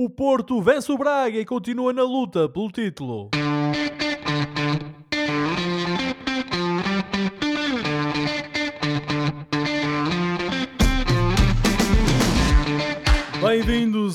O Porto vence o Braga e continua na luta pelo título.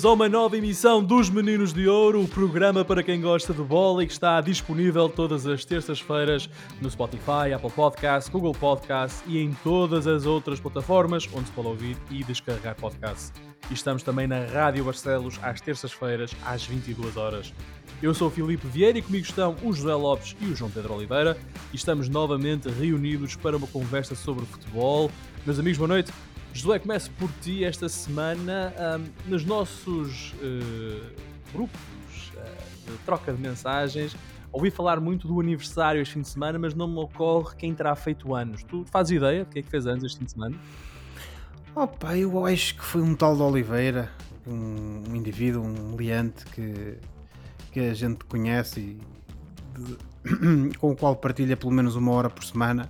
Bem-vindos a uma nova emissão dos Meninos de Ouro, o programa para quem gosta de bola e que está disponível todas as terças-feiras no Spotify, Apple Podcasts, Google Podcasts e em todas as outras plataformas onde se pode ouvir e descarregar podcasts. E estamos também na Rádio Barcelos às terças-feiras às 22 horas. Eu sou o Filipe Vieira e comigo estão o José Lopes e o João Pedro Oliveira e estamos novamente reunidos para uma conversa sobre futebol. Meus amigos, boa noite. José, começo por ti esta semana. Um, nos nossos uh, grupos uh, de troca de mensagens, ouvi falar muito do aniversário este fim de semana, mas não me ocorre quem terá feito anos. Tu fazes ideia de quem é que fez anos este fim de semana? Opa, eu acho que foi um tal de Oliveira, um, um indivíduo, um liante que, que a gente conhece e de, com o qual partilha pelo menos uma hora por semana.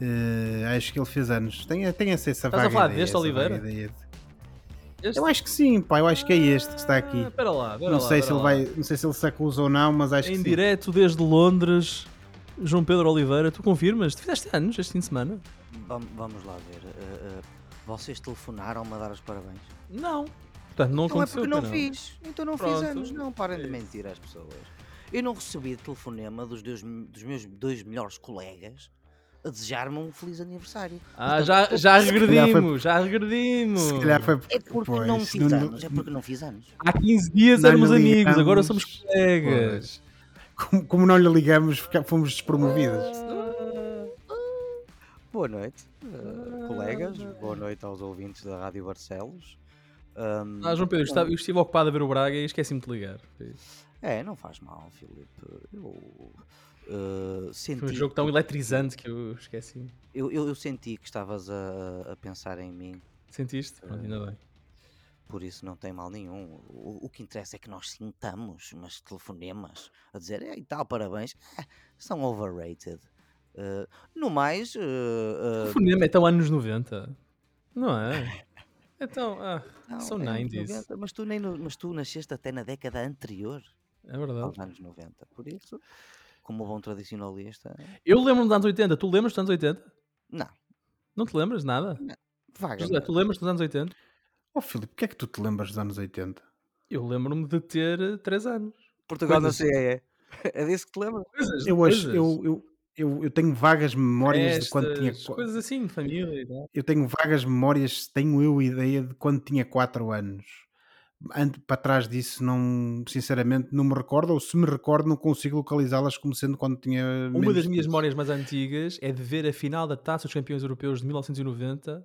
Uh, acho que ele fez anos. Tem, tem essa, essa Estás vaga a falar ideia, deste essa Oliveira? vaga ideia de- Este? Eu acho que sim, pá. Eu acho que é este que está aqui. Ah, Espera lá, espera Não lá, sei, se ele lá. vai, não sei se ele se acusa ou não, mas acho Em que sim. direto desde Londres, João Pedro Oliveira, tu confirmas? Tu fizeste anos este fim de semana? Vam- Vamos lá ver. eh, eh, vocês telefonaram-me a dar os parabéns? Não. Portanto, não Não é porque não pois fiz. Então não Pronto. fiz anos. Não, parem É de mentir às pessoas. Eu não recebi telefonema dos, dois- dos meus dois melhores colegas a desejar-me um feliz aniversário. Ah, já, já foi- regredimos, já regredimos. Se calhar foi É porque pois, não fiz não- anos. É porque não fiz anos. Há 15 dias Não éramos amigos, ligamos. agora somos colegas. Como, como não lhe ligamos, fomos despromovidos. Boa noite, eh, colegas. Boa noite aos ouvintes da Rádio Barcelos. Ahm, Ah, João Pedro, eu estava- eu estive ocupado a ver o Braga e esqueci-me de ligar. É, não faz mal, Filipe. Eu eh, senti. foi um jogo tão eletrizante que eu esqueci. Eu, eu, eu senti que estavas a, a pensar em mim, Sentiste? Pronto, ainda bem. por isso não tem mal nenhum. O, o que interessa é que nós sintamos umas telefonemas a dizer e tal, parabéns, eh, são overrated. Eh, no mais, eh, O eh, Fonema é tão anos 90. Não é? Então, ah, não, são é anos 90s. 90, mas, tu nem mas tu nasceste até na década anterior É verdade. aos anos 90. Por isso, como bom tradicionalista, Eu lembro-me dos anos 80. Tu lembras dos anos 80? não, Não te lembras de nada? vaga. José, tu lembras dos anos 80? Oh Filipe, porquê é que tu te lembras dos anos 80? Eu lembro-me de ter 3 anos. Portugal na CEE. É disso que te lembras? Coisas, Eu, acho, coisas. eu, eu, eu, eu tenho vagas memórias de quando tinha. Coisas assim, de família tal. Eu tenho vagas memórias, tenho eu ideia de quando tinha 4 anos. Ante, para trás disso, não, sinceramente, não me recordo, ou se me recordo, não consigo localizá-las como sendo quando tinha. Uma menos das minhas memórias mais antigas é de ver a final da Taça dos Campeões Europeus de 1990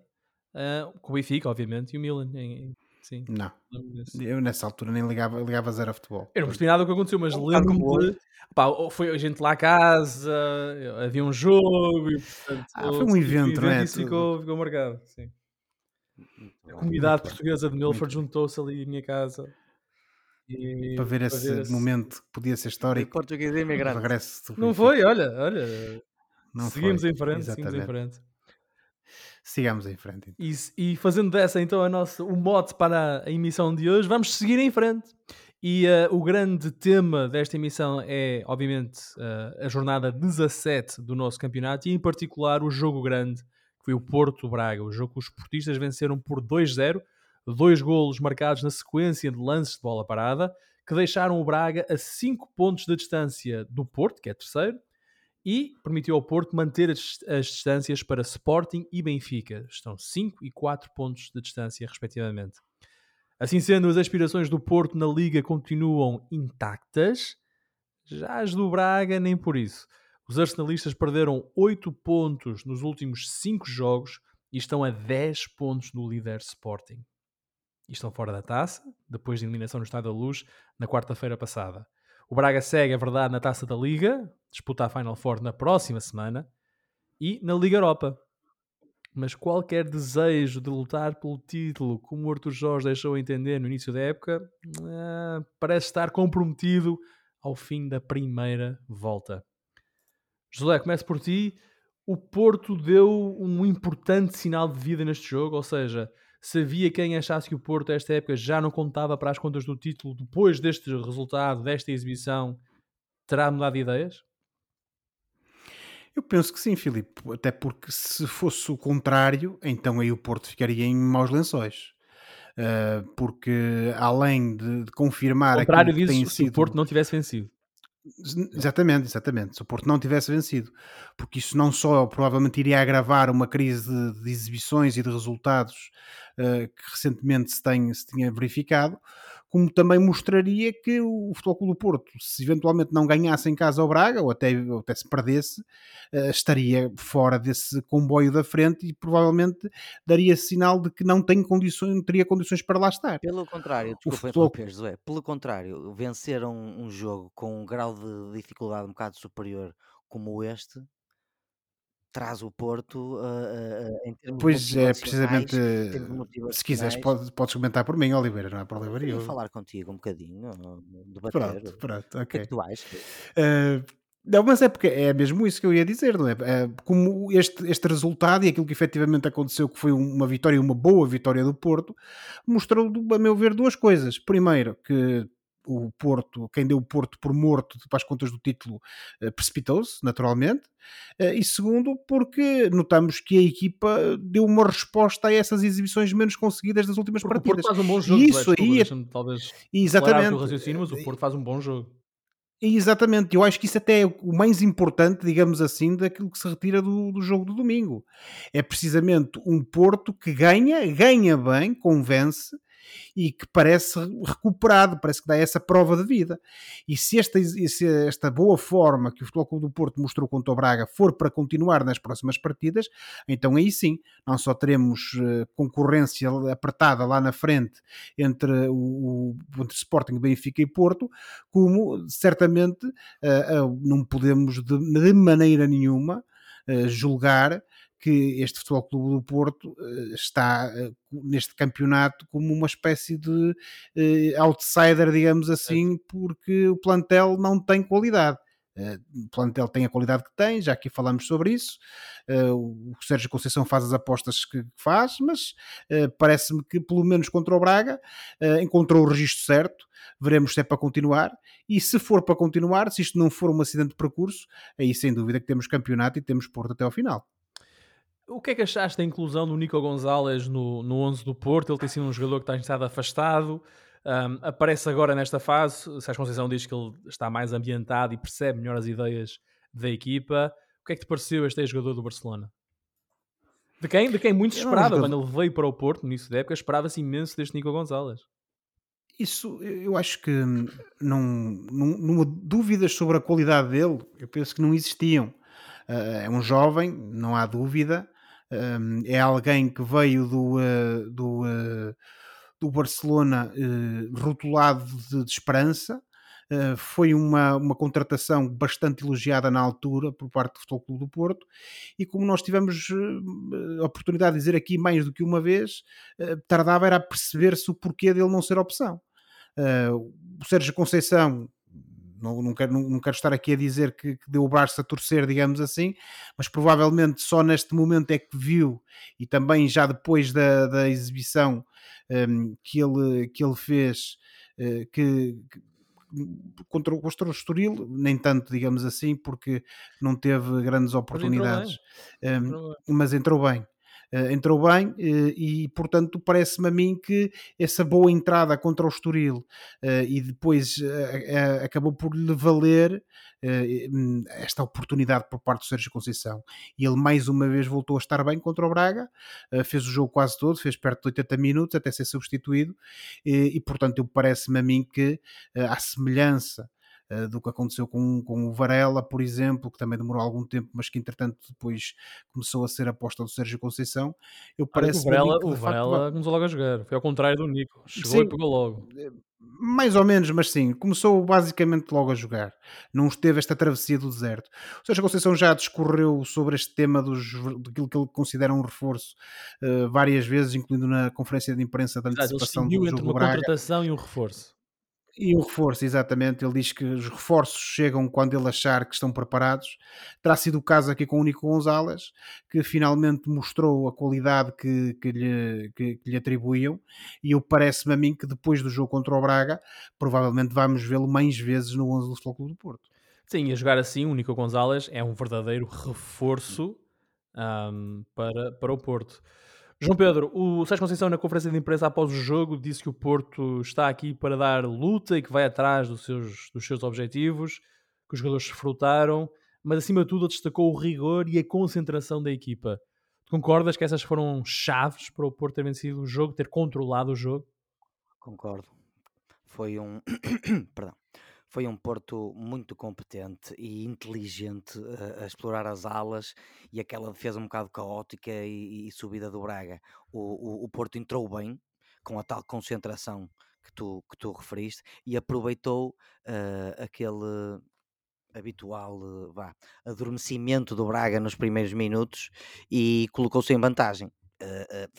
ah, com o Benfica, obviamente, e o Milan. em- em- sim, Não, eu nessa altura nem ligava, ligava zero a futebol. Eu não percebi nada do que aconteceu, mas É lembro-me. foi a gente lá à casa, havia um jogo e portanto. Ah, foi um evento, é? Isso ficou, ficou marcado. Sim. A comunidade portuguesa de Milford juntou-se ali à minha casa. E- Para ver esse momento que podia ser histórico, Português o imigrante. regresso Não foi, olha, olha. Não seguimos foi, em frente, seguimos em frente. Sigamos em frente. então. E, e fazendo dessa então a nossa, o mote para a emissão de hoje, vamos seguir em frente. E eh, o grande tema desta emissão é, obviamente, eh, a jornada 17 do nosso campeonato e, em particular, o jogo grande, foi o Porto-Braga. O jogo que os portistas venceram por 2-0, dois golos marcados na sequência de lances de bola parada, que deixaram o Braga a 5 pontos de distância do Porto, que é terceiro, e permitiu ao Porto manter as, as distâncias para Sporting e Benfica. Estão 5 e 4 pontos de distância, respectivamente. Assim sendo, as aspirações do Porto na Liga continuam intactas, já as do Braga nem por isso. Os arsenalistas perderam 8 pontos nos últimos 5 jogos e estão a 10 pontos do líder Sporting. E estão fora da taça, depois de eliminação no Estádio da Luz, na quarta-feira passada. O Braga segue, é verdade, na taça da Liga, disputa a Final Four na próxima semana, e na Liga Europa. Mas qualquer desejo de lutar pelo título, como o Arthur Jorge deixou entender no início da época, ah, parece estar comprometido ao fim da primeira volta. José, começo por ti. O Porto deu um importante sinal de vida neste jogo, ou seja, se havia quem achasse que o Porto, esta época, já não contava para as contas do título depois deste resultado, desta exibição, terá mudado de ideias? Eu penso que sim, Filipe, até porque se fosse o contrário, então aí o Porto ficaria em maus lençóis. Uh, porque além de, de confirmar o contrário disso, se o Porto não tivesse vencido. Exatamente, exatamente. Se o Porto não tivesse vencido, porque isso não só provavelmente iria agravar uma crise de, de exibições e de resultados uh, que recentemente se, tem, se tinha verificado, como também mostraria que o Futebol Clube do Porto, se eventualmente não ganhasse em casa ao Braga, ou até, ou até se perdesse, uh, estaria fora desse comboio da frente e provavelmente daria sinal de que não tem condições, não teria condições para lá estar. Pelo contrário, desculpa futebol... José, pelo contrário, vencer um, um jogo com um grau de dificuldade um bocado superior como este, traz o Porto uh, uh, em termos Pois é, precisamente. Se quiseres, podes, podes comentar por mim, Oliveira, não é por Oliveira. Eu falar contigo um bocadinho, debater. Pronto, pronto, ok. O que é que tu achas? Uh, não, mas é porque é mesmo isso que eu ia dizer, não é? é? Como este, este resultado e aquilo que efetivamente aconteceu, que foi uma vitória, uma boa vitória do Porto, mostrou, a meu ver, duas coisas. Primeiro, que o Porto, quem deu o Porto por morto para as contas do título, eh, precipitou-se, naturalmente. Eh, e segundo, porque notamos que a equipa deu uma resposta a essas exibições menos conseguidas das últimas porque partidas. O Porto faz um bom jogo, e isso aí, é talvez exatamente. O raciocínio, mas o Porto faz um bom jogo. Exatamente, eu acho que isso até é o mais importante, digamos assim, daquilo que se retira do, do jogo do domingo. É precisamente um Porto que ganha, ganha bem, convence, e que parece recuperado, parece que dá essa prova de vida. E se esta, se esta boa forma que o Futebol Clube do Porto mostrou contra o Braga for para continuar nas próximas partidas, então aí sim, não só teremos uh, concorrência apertada lá na frente entre o, entre Sporting, Benfica e Porto, como certamente uh, uh, não podemos de, de maneira nenhuma julgar que este Futebol Clube do Porto uh, está uh, neste campeonato como uma espécie de uh, outsider, digamos assim, porque o plantel não tem qualidade. o plantel tem a qualidade que tem, já aqui falamos sobre isso. o Sérgio Conceição faz as apostas que faz, mas parece-me que, pelo menos contra o Braga, encontrou o registro certo. Veremos se é para continuar. E se for para continuar, se isto não for um acidente de percurso, aí sem dúvida que temos campeonato e temos Porto até ao final. O que é que achaste da inclusão do Nico Gonzalez no, no 11 do Porto? Ele tem sido um jogador que tem estado afastado. Um, aparece agora nesta fase. Sérgio Conceição diz que ele está mais ambientado e percebe melhor as ideias da equipa. O que é que te pareceu este jogador do Barcelona? De quem? De quem muito esperava. Quando ele veio para o Porto, no início da época, esperava-se imenso deste Nico Gonzalez. Isso, eu acho que não, não, não, dúvidas sobre a qualidade dele, eu penso que não existiam. Uh, é um jovem, não há dúvida, é alguém que veio do, uh, do, uh, do Barcelona uh, rotulado de, de esperança. foi uma, uma contratação bastante elogiada na altura por parte do Futebol Clube do Porto e como nós tivemos a oportunidade de dizer aqui mais do que uma vez, tardava era a perceber-se o porquê dele não ser opção. o Sérgio Conceição não, não, quero, não, não quero estar aqui a dizer que, que, deu o braço a torcer, digamos assim, mas provavelmente só neste momento é que viu e também já depois da, da exibição um, que, ele, que ele fez, uh, que, que contra, contra o Estoril, nem tanto, digamos assim, porque não teve grandes oportunidades, mas entrou bem. Um, mas entrou bem. Uh, entrou bem uh, e, portanto, parece-me a mim que essa boa entrada contra o Estoril uh, e depois acabou por lhe valer hum, esta oportunidade por parte do Sérgio Conceição. E ele mais uma vez voltou a estar bem contra o Braga, fez o jogo quase todo, fez perto de 80 minutos até ser substituído e, portanto, parece-me a mim que a semelhança eh, do que aconteceu com, com o Varela, por exemplo, que também demorou algum tempo, mas que entretanto depois começou a ser aposta do Sérgio Conceição. Eu parece o Varela, que, o Varela facto, começou logo a jogar, foi ao contrário do Nico, chegou sim, e pegou logo. Eh, mais ou menos, mas sim, começou basicamente logo a jogar. Não esteve esta travessia do deserto. O Sérgio Conceição já discorreu sobre este tema dos, daquilo que ele considera um reforço uh, várias vezes, incluindo na conferência de imprensa da antecipação do jogo entre uma Braga. contratação e um reforço. E o reforço, exatamente, ele diz que os reforços chegam quando ele achar que estão preparados. Terá sido o caso aqui com o Nico Gonzalez, que finalmente mostrou a qualidade que, que, lhe, que, que lhe atribuíam, e eu parece-me a mim que depois do jogo contra o Braga, provavelmente vamos vê-lo mais vezes no 11 do Futebol Clube do Porto. Sim, a jogar assim, o Nico Gonzalez é um verdadeiro reforço um, para, para o Porto. João Pedro, o Sérgio Conceição na conferência de imprensa após o jogo disse que o Porto está aqui para dar luta e que vai atrás dos seus, dos seus objetivos, que os jogadores se frutaram, mas acima de tudo destacou o rigor e a concentração da equipa. Concordas que essas foram chaves para o Porto ter vencido o jogo, ter controlado o jogo? Concordo. Foi um. Perdão. Foi um Porto muito competente e inteligente a, a explorar as alas e aquela defesa um bocado caótica e, e subida do Braga. O, o, o, Porto entrou bem, com a tal concentração que tu, que tu referiste, e aproveitou uh, aquele habitual uh, vá, adormecimento do Braga nos primeiros minutos e colocou-se em vantagem. Uh,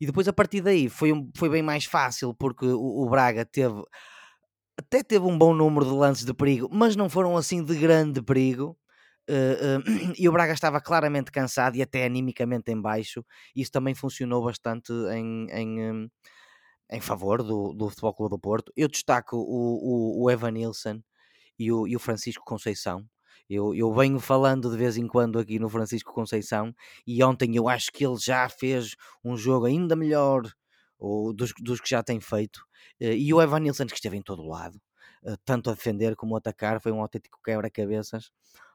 e depois a partir daí foi, um, foi bem mais fácil porque o, o Braga teve até teve um bom número de lances de perigo, mas não foram assim de grande perigo. Uh, uh, e o Braga estava claramente cansado e até animicamente em baixo. Isso também funcionou bastante em, em, em favor do, do Futebol Clube do Porto. Eu destaco o, o, o Evan Nilsson e o, e o Francisco Conceição. Eu, eu venho falando de vez em quando aqui no Francisco Conceição e ontem eu acho que ele já fez um jogo ainda melhor ou dos, dos que já tem feito. Eh, e o Evan Nilsson, que esteve em todo lado, eh, tanto a defender como a atacar, foi um autêntico quebra-cabeças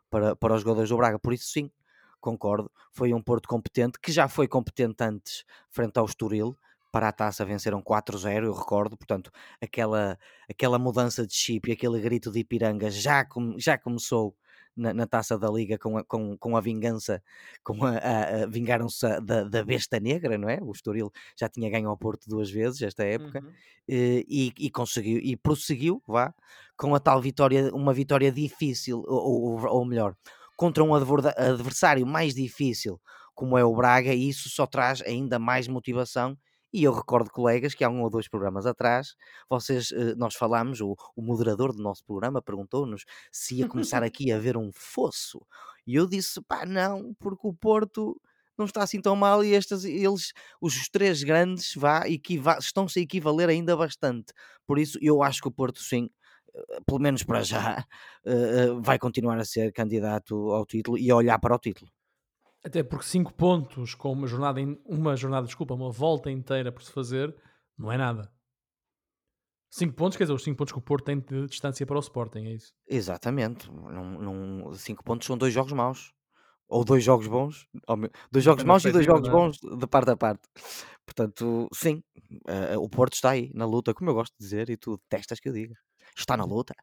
para, para os jogadores do Braga. Por isso, sim, concordo. Foi um Porto competente, que já foi competente antes, frente ao Estoril. Para a taça venceram 4-0, eu recordo, portanto, aquela, aquela mudança de chip e aquele grito de Ipiranga já, com, já começou na, na, taça da Liga com a, com, com a vingança, com a, a, a vingaram-se da, da besta negra, não é? O Estoril já tinha ganho ao Porto duas vezes esta época uhum. Eh, e, e, conseguiu e prosseguiu, vá, com a tal vitória, uma vitória difícil, ou, ou, ou melhor, contra um adversário mais difícil como é o Braga, e isso só traz ainda mais motivação e eu recordo, colegas, que há um ou dois programas atrás, vocês, eh, nós falámos, o, o moderador do nosso programa perguntou-nos se ia começar aqui a haver um fosso. E eu disse, pá, não, porque o Porto não está assim tão mal e estes, eles, os três grandes, vá, estão-se a equivaler ainda bastante. Por isso, eu acho que o Porto, sim, eh, pelo menos para já, eh, vai continuar a ser candidato ao título e a olhar para o título. Até porque 5 pontos com uma jornada, uma jornada, desculpa, uma volta inteira por se fazer, não é nada. 5 pontos, quer dizer, os 5 pontos que o Porto tem de distância para o Sporting, é isso? Exatamente. 5 pontos são dois jogos maus. Ou dois jogos bons. Dois jogos maus e dois jogos é? bons de parte a parte. Portanto, sim, uh, o Porto está aí na luta, como eu gosto de dizer, e tu detestas que eu diga. Está na luta.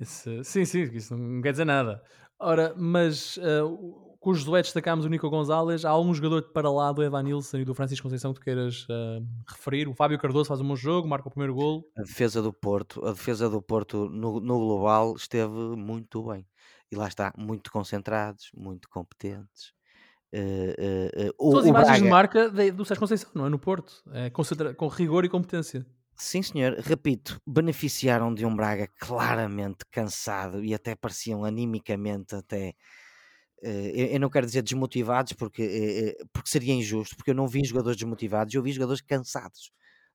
Sim, sim, isso não quer dizer nada. Ora, mas uh, com os duetos destacámos o Nico Gonzalez. Há algum jogador para lá do Evan Nilsson e do Francisco Conceição que tu queiras uh, referir? O Fábio Cardoso faz um bom jogo, marca o primeiro golo. A defesa do Porto, a defesa do Porto no, no global esteve muito bem. E lá está, muito concentrados, muito competentes. Uh, uh, São as imagens Braga... de marca de, do Sérgio Conceição, não é? No Porto. É, concentra... Com rigor e competência. Sim, senhor. Repito, beneficiaram de um Braga claramente cansado e até pareciam animicamente até Uh, eu não quero dizer desmotivados porque, uh, porque seria injusto, porque eu não vi jogadores desmotivados, eu vi jogadores cansados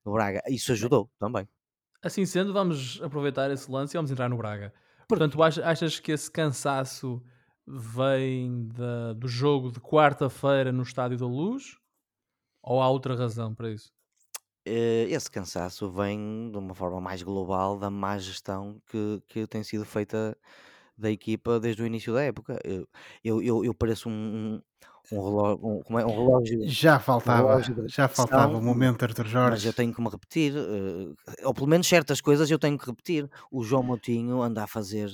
no Braga. Isso ajudou também. Assim sendo, vamos aproveitar esse lance e vamos entrar no Braga. Portanto, achas que esse cansaço vem da, do jogo de quarta-feira no Estádio da Luz? Ou há outra razão para isso? esse cansaço vem de uma forma mais global da má gestão que, que tem sido feita da equipa desde o início da época. Eu, eu, eu, eu pareço um, um, relógio, um, como é, um relógio. Já faltava, um relógio já faltava o momento, Arthur Jorge. Mas eu tenho que me repetir, uh, ou pelo menos certas coisas eu tenho que repetir. O João Moutinho anda a fazer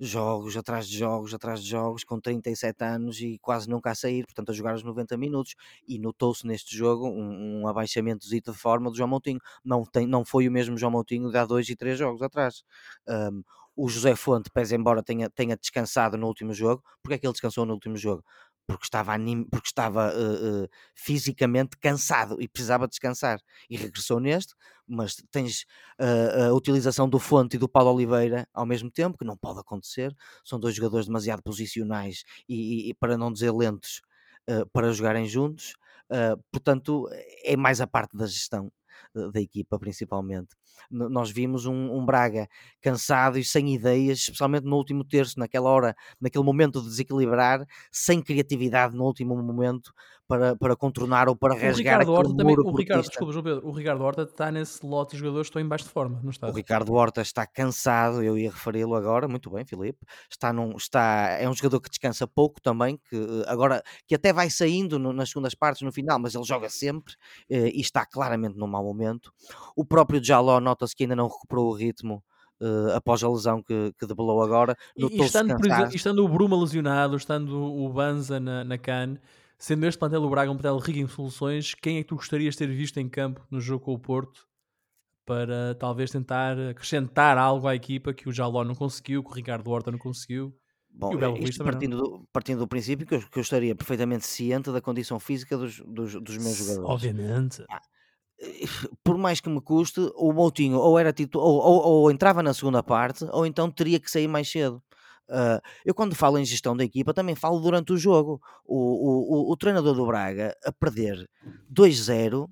jogos atrás de jogos atrás de jogos com 37 anos e quase nunca a sair, portanto a jogar os 90 minutos e notou-se neste jogo um, um abaixamento de forma do João Moutinho não, tem, não foi o mesmo João Moutinho de há dois e três jogos atrás um, o José Fonte, pese embora tenha, tenha descansado no último jogo, porque é que ele descansou no último jogo? porque estava, anim, porque estava uh, uh, fisicamente cansado e precisava descansar e regressou neste, mas tens uh, a utilização do Fonte e do Paulo Oliveira ao mesmo tempo, que não pode acontecer, são dois jogadores demasiado posicionais e, e para não dizer lentos para jogarem juntos, portanto é mais a parte da gestão da equipa, principalmente. Nós vimos um, um, Braga cansado e sem ideias, especialmente no último terço, naquela hora, naquele momento de desequilibrar, sem criatividade no último momento para, para contornar ou para rasgar o Horta também, o Ricardo, desculpa, Pedro, o Ricardo Horta está nesse lote de jogadores que estão em baixo de forma, não está? O Ricardo Horta está cansado, eu ia referi-lo agora, muito bem, Filipe. Está num, está, é um jogador que descansa pouco também, que eh, agora que até vai saindo no, nas segundas partes no final, mas ele joga sempre eh, e está claramente num mau momento. O próprio Jaló nota-se que ainda não recuperou o ritmo Uh, após a lesão que, que debelou agora. E, e, estando, exemplo, estando, o Bruma lesionado, estando o Banza na, na CAN, Sendo este plantel do Braga um plantel rico em soluções, quem é que tu gostarias de ter visto em campo no jogo com o Porto para talvez tentar acrescentar algo à equipa que o Jaló não conseguiu, que o Ricardo Horta não conseguiu? Bom, partindo, do, partindo do princípio que eu, que eu, estaria perfeitamente ciente da condição física dos, dos, dos meus jogadores. Obviamente. Ah, por mais que me custe, o Moutinho ou era titu ou, ou, ou, entrava na segunda parte, ou então teria que sair mais cedo. Uh, eu, quando falo em gestão da equipa, também falo durante o jogo. O, o, o, o treinador do Braga, a perder 2-0,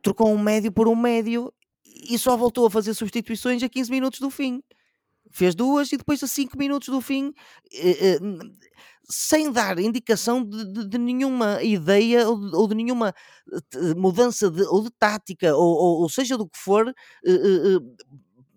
trocou um médio por um médio e só voltou a fazer substituições a 15 minutos do fim. Fez duas e depois a 5 minutos do fim, eh, eh, sem dar indicação de, de, de nenhuma ideia ou de, ou de nenhuma eh, mudança de, ou de tática, ou, ou, ou, seja do que for,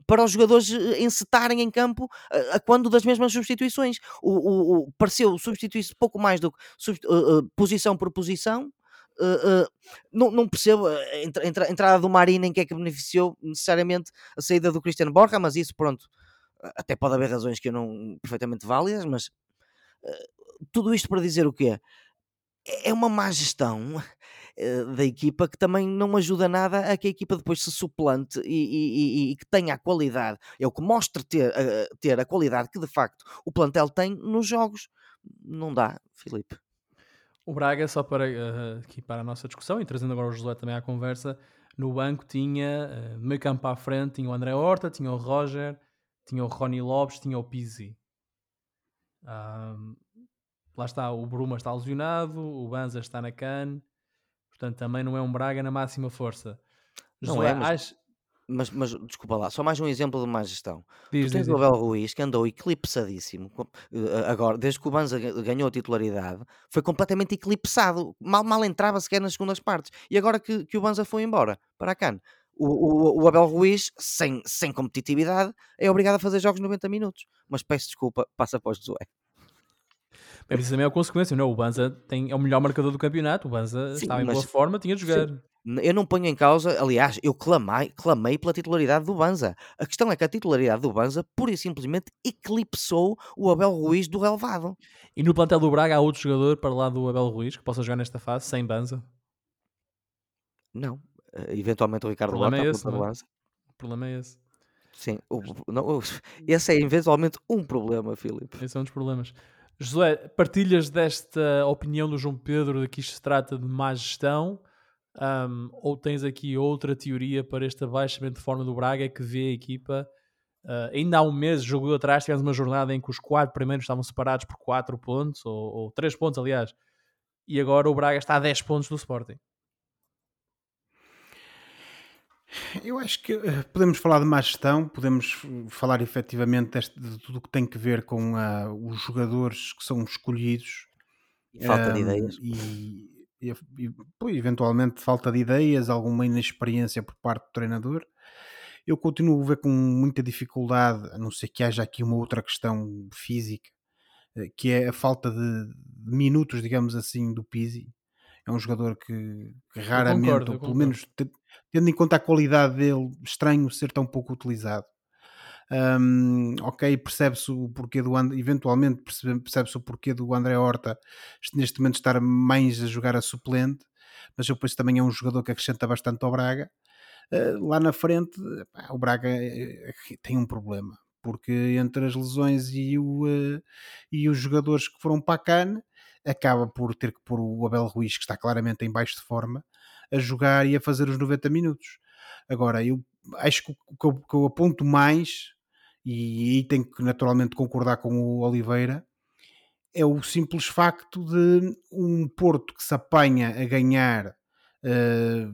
para os jogadores encetarem em campo a, a quando das mesmas substituições. O, o, o pareceu substituir-se pouco mais do que uh, uh, posição por posição. Uh, não, não, percebo a, entra, entrada do Marina em que é que beneficiou necessariamente a saída do Cristiano Borja, mas isso pronto, até pode haver razões que eu não perfeitamente válidas, mas tudo isto para dizer o quê? É, é uma má gestão eh, da equipa que também não ajuda nada a que a equipa depois se suplante e, e, e, que tenha a qualidade, é o que mostra ter, uh, ter a qualidade que de facto o plantel tem nos jogos. Não dá, Filipe. O Braga, só para uh, aqui para a nossa discussão e trazendo agora o José também à conversa, no banco tinha meio campo à frente, tinha o André Horta, tinha o Roger, tinha o Rony Lopes, tinha o Pizzi. Um, lá está, o Bruma está lesionado, o Banza está na CAN, Portanto, também não é um Braga na máxima força. Não é, mas, mas, mas, desculpa lá, só mais um exemplo de má gestão. Diz, tu tens diz, o Abel Ruiz que andou eclipsadíssimo eh, agora, desde que o Banza ganhou a titularidade, foi completamente eclipsado. Mal, mal entrava sequer nas segundas partes. E agora que, que o Banza foi embora para a CAN, o, o, o, Abel Ruiz, sem, sem competitividade, é obrigado a fazer jogos 90 minutos. Mas peço desculpa, passa após Josué. É isso também é a consequência, não é? O Banza tem, é o melhor marcador do campeonato, o Banza Sim, estava em boa forma, tinha de jogar. Sim. Eu não ponho em causa, aliás, eu clamei, clamei pela titularidade do Banza. A questão é que a titularidade do Banza pura e simplesmente eclipsou o Abel Ruiz do relevado. E no plantel do Braga há outro jogador para lá do Abel Ruiz que possa jogar nesta fase sem Banza? Não. Uh, eventualmente o Ricardo Horta é esse, é? O problema é esse. Sim, o, não, esse é eventualmente um problema, Filipe. Esse é um dos problemas. Josué, partilhas desta opinião do João Pedro de que isto se trata de má gestão? Um, ou tens aqui outra teoria para este abaixamento de forma do Braga que vê a equipa? Uh, ainda há um mês, jogo atrás, tivemos uma jornada em que os quatro primeiros estavam separados por 4 pontos, ou, ou 3 pontos, aliás, e agora o Braga está a 10 pontos do Sporting. Eu acho que uh, podemos falar de má gestão, podemos falar efetivamente deste, de tudo o que tem que ver com uh, os jogadores que são escolhidos. E falta um, de ideias. E, e, e pô, eventualmente falta de ideias, alguma inexperiência por parte do treinador. Eu continuo a ver com muita dificuldade, a não ser que haja aqui uma outra questão física, uh, que é a falta de, de minutos, digamos assim, do Pizzi. É um jogador que, que raramente, concordo, ou pelo menos tendo em conta a qualidade dele, estranho ser tão pouco utilizado. Um, ok, percebe-se o porquê do eventualmente percebe-se o porquê do André Horta neste momento estar mais a jogar a suplente, mas eu penso também é um jogador que acrescenta bastante ao Braga. Uh, lá na frente, pá, o Braga eh, tem um problema, porque entre as lesões e, o, uh, e os jogadores que foram para a CAN, acaba por ter que pôr o Abel Ruiz, que está claramente em baixo de forma, a jogar e a fazer os 90 minutos. Agora, eu acho que o que eu, que eu aponto mais, e aí tenho que naturalmente concordar com o Oliveira, é o simples facto de um Porto que se apanha a ganhar uh,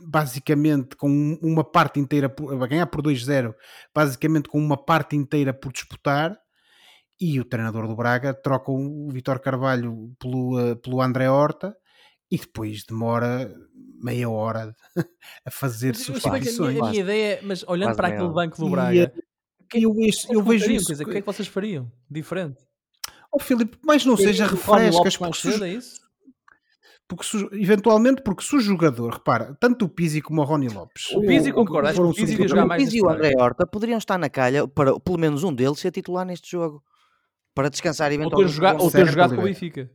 basicamente com uma parte inteira a ganhar por 2-0, basicamente com uma parte inteira por disputar, e o treinador do Braga troca o Vitor Carvalho pelo, uh, pelo André Horta e depois demora meia hora a fazer substituições. A, a minha ideia, mas olhando para aquele banco do Braga, e, eh, que, eu, eu, eu vejo isso. Dizer, o que é que vocês fariam? Diferente. Oh, Filipe, mas não seja refrescas. Porque, se, é isso? porque se, eventualmente, porque se o jogador, repara, tanto o Pizzi como o Rony Lopes. O Pizzi concorda, o Pizzi jogar mais. O Pizzi e o André Horta poderiam estar na calha para pelo menos um deles ser titular neste jogo para descansar eventualmente. Ou ter, jogar, ou ter jogado com o Benfica.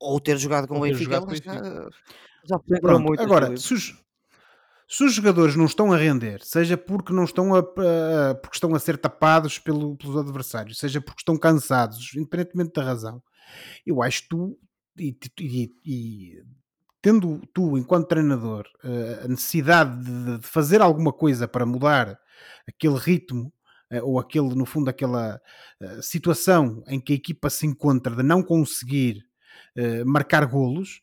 Ou ter jogado com o Benfica. Já, Pronto, muito agora, se os, se os, jogadores não estão a render, seja porque não estão a, a porque estão a ser tapados pelo, pelos adversários, seja porque estão cansados, independentemente da razão, eu acho que tu e, e, e tendo tu, enquanto treinador, eh, a necessidade de, de fazer alguma coisa para mudar aquele ritmo eh, ou aquele, no fundo, aquela uh, situação em que a equipa se encontra de não conseguir uh, marcar golos,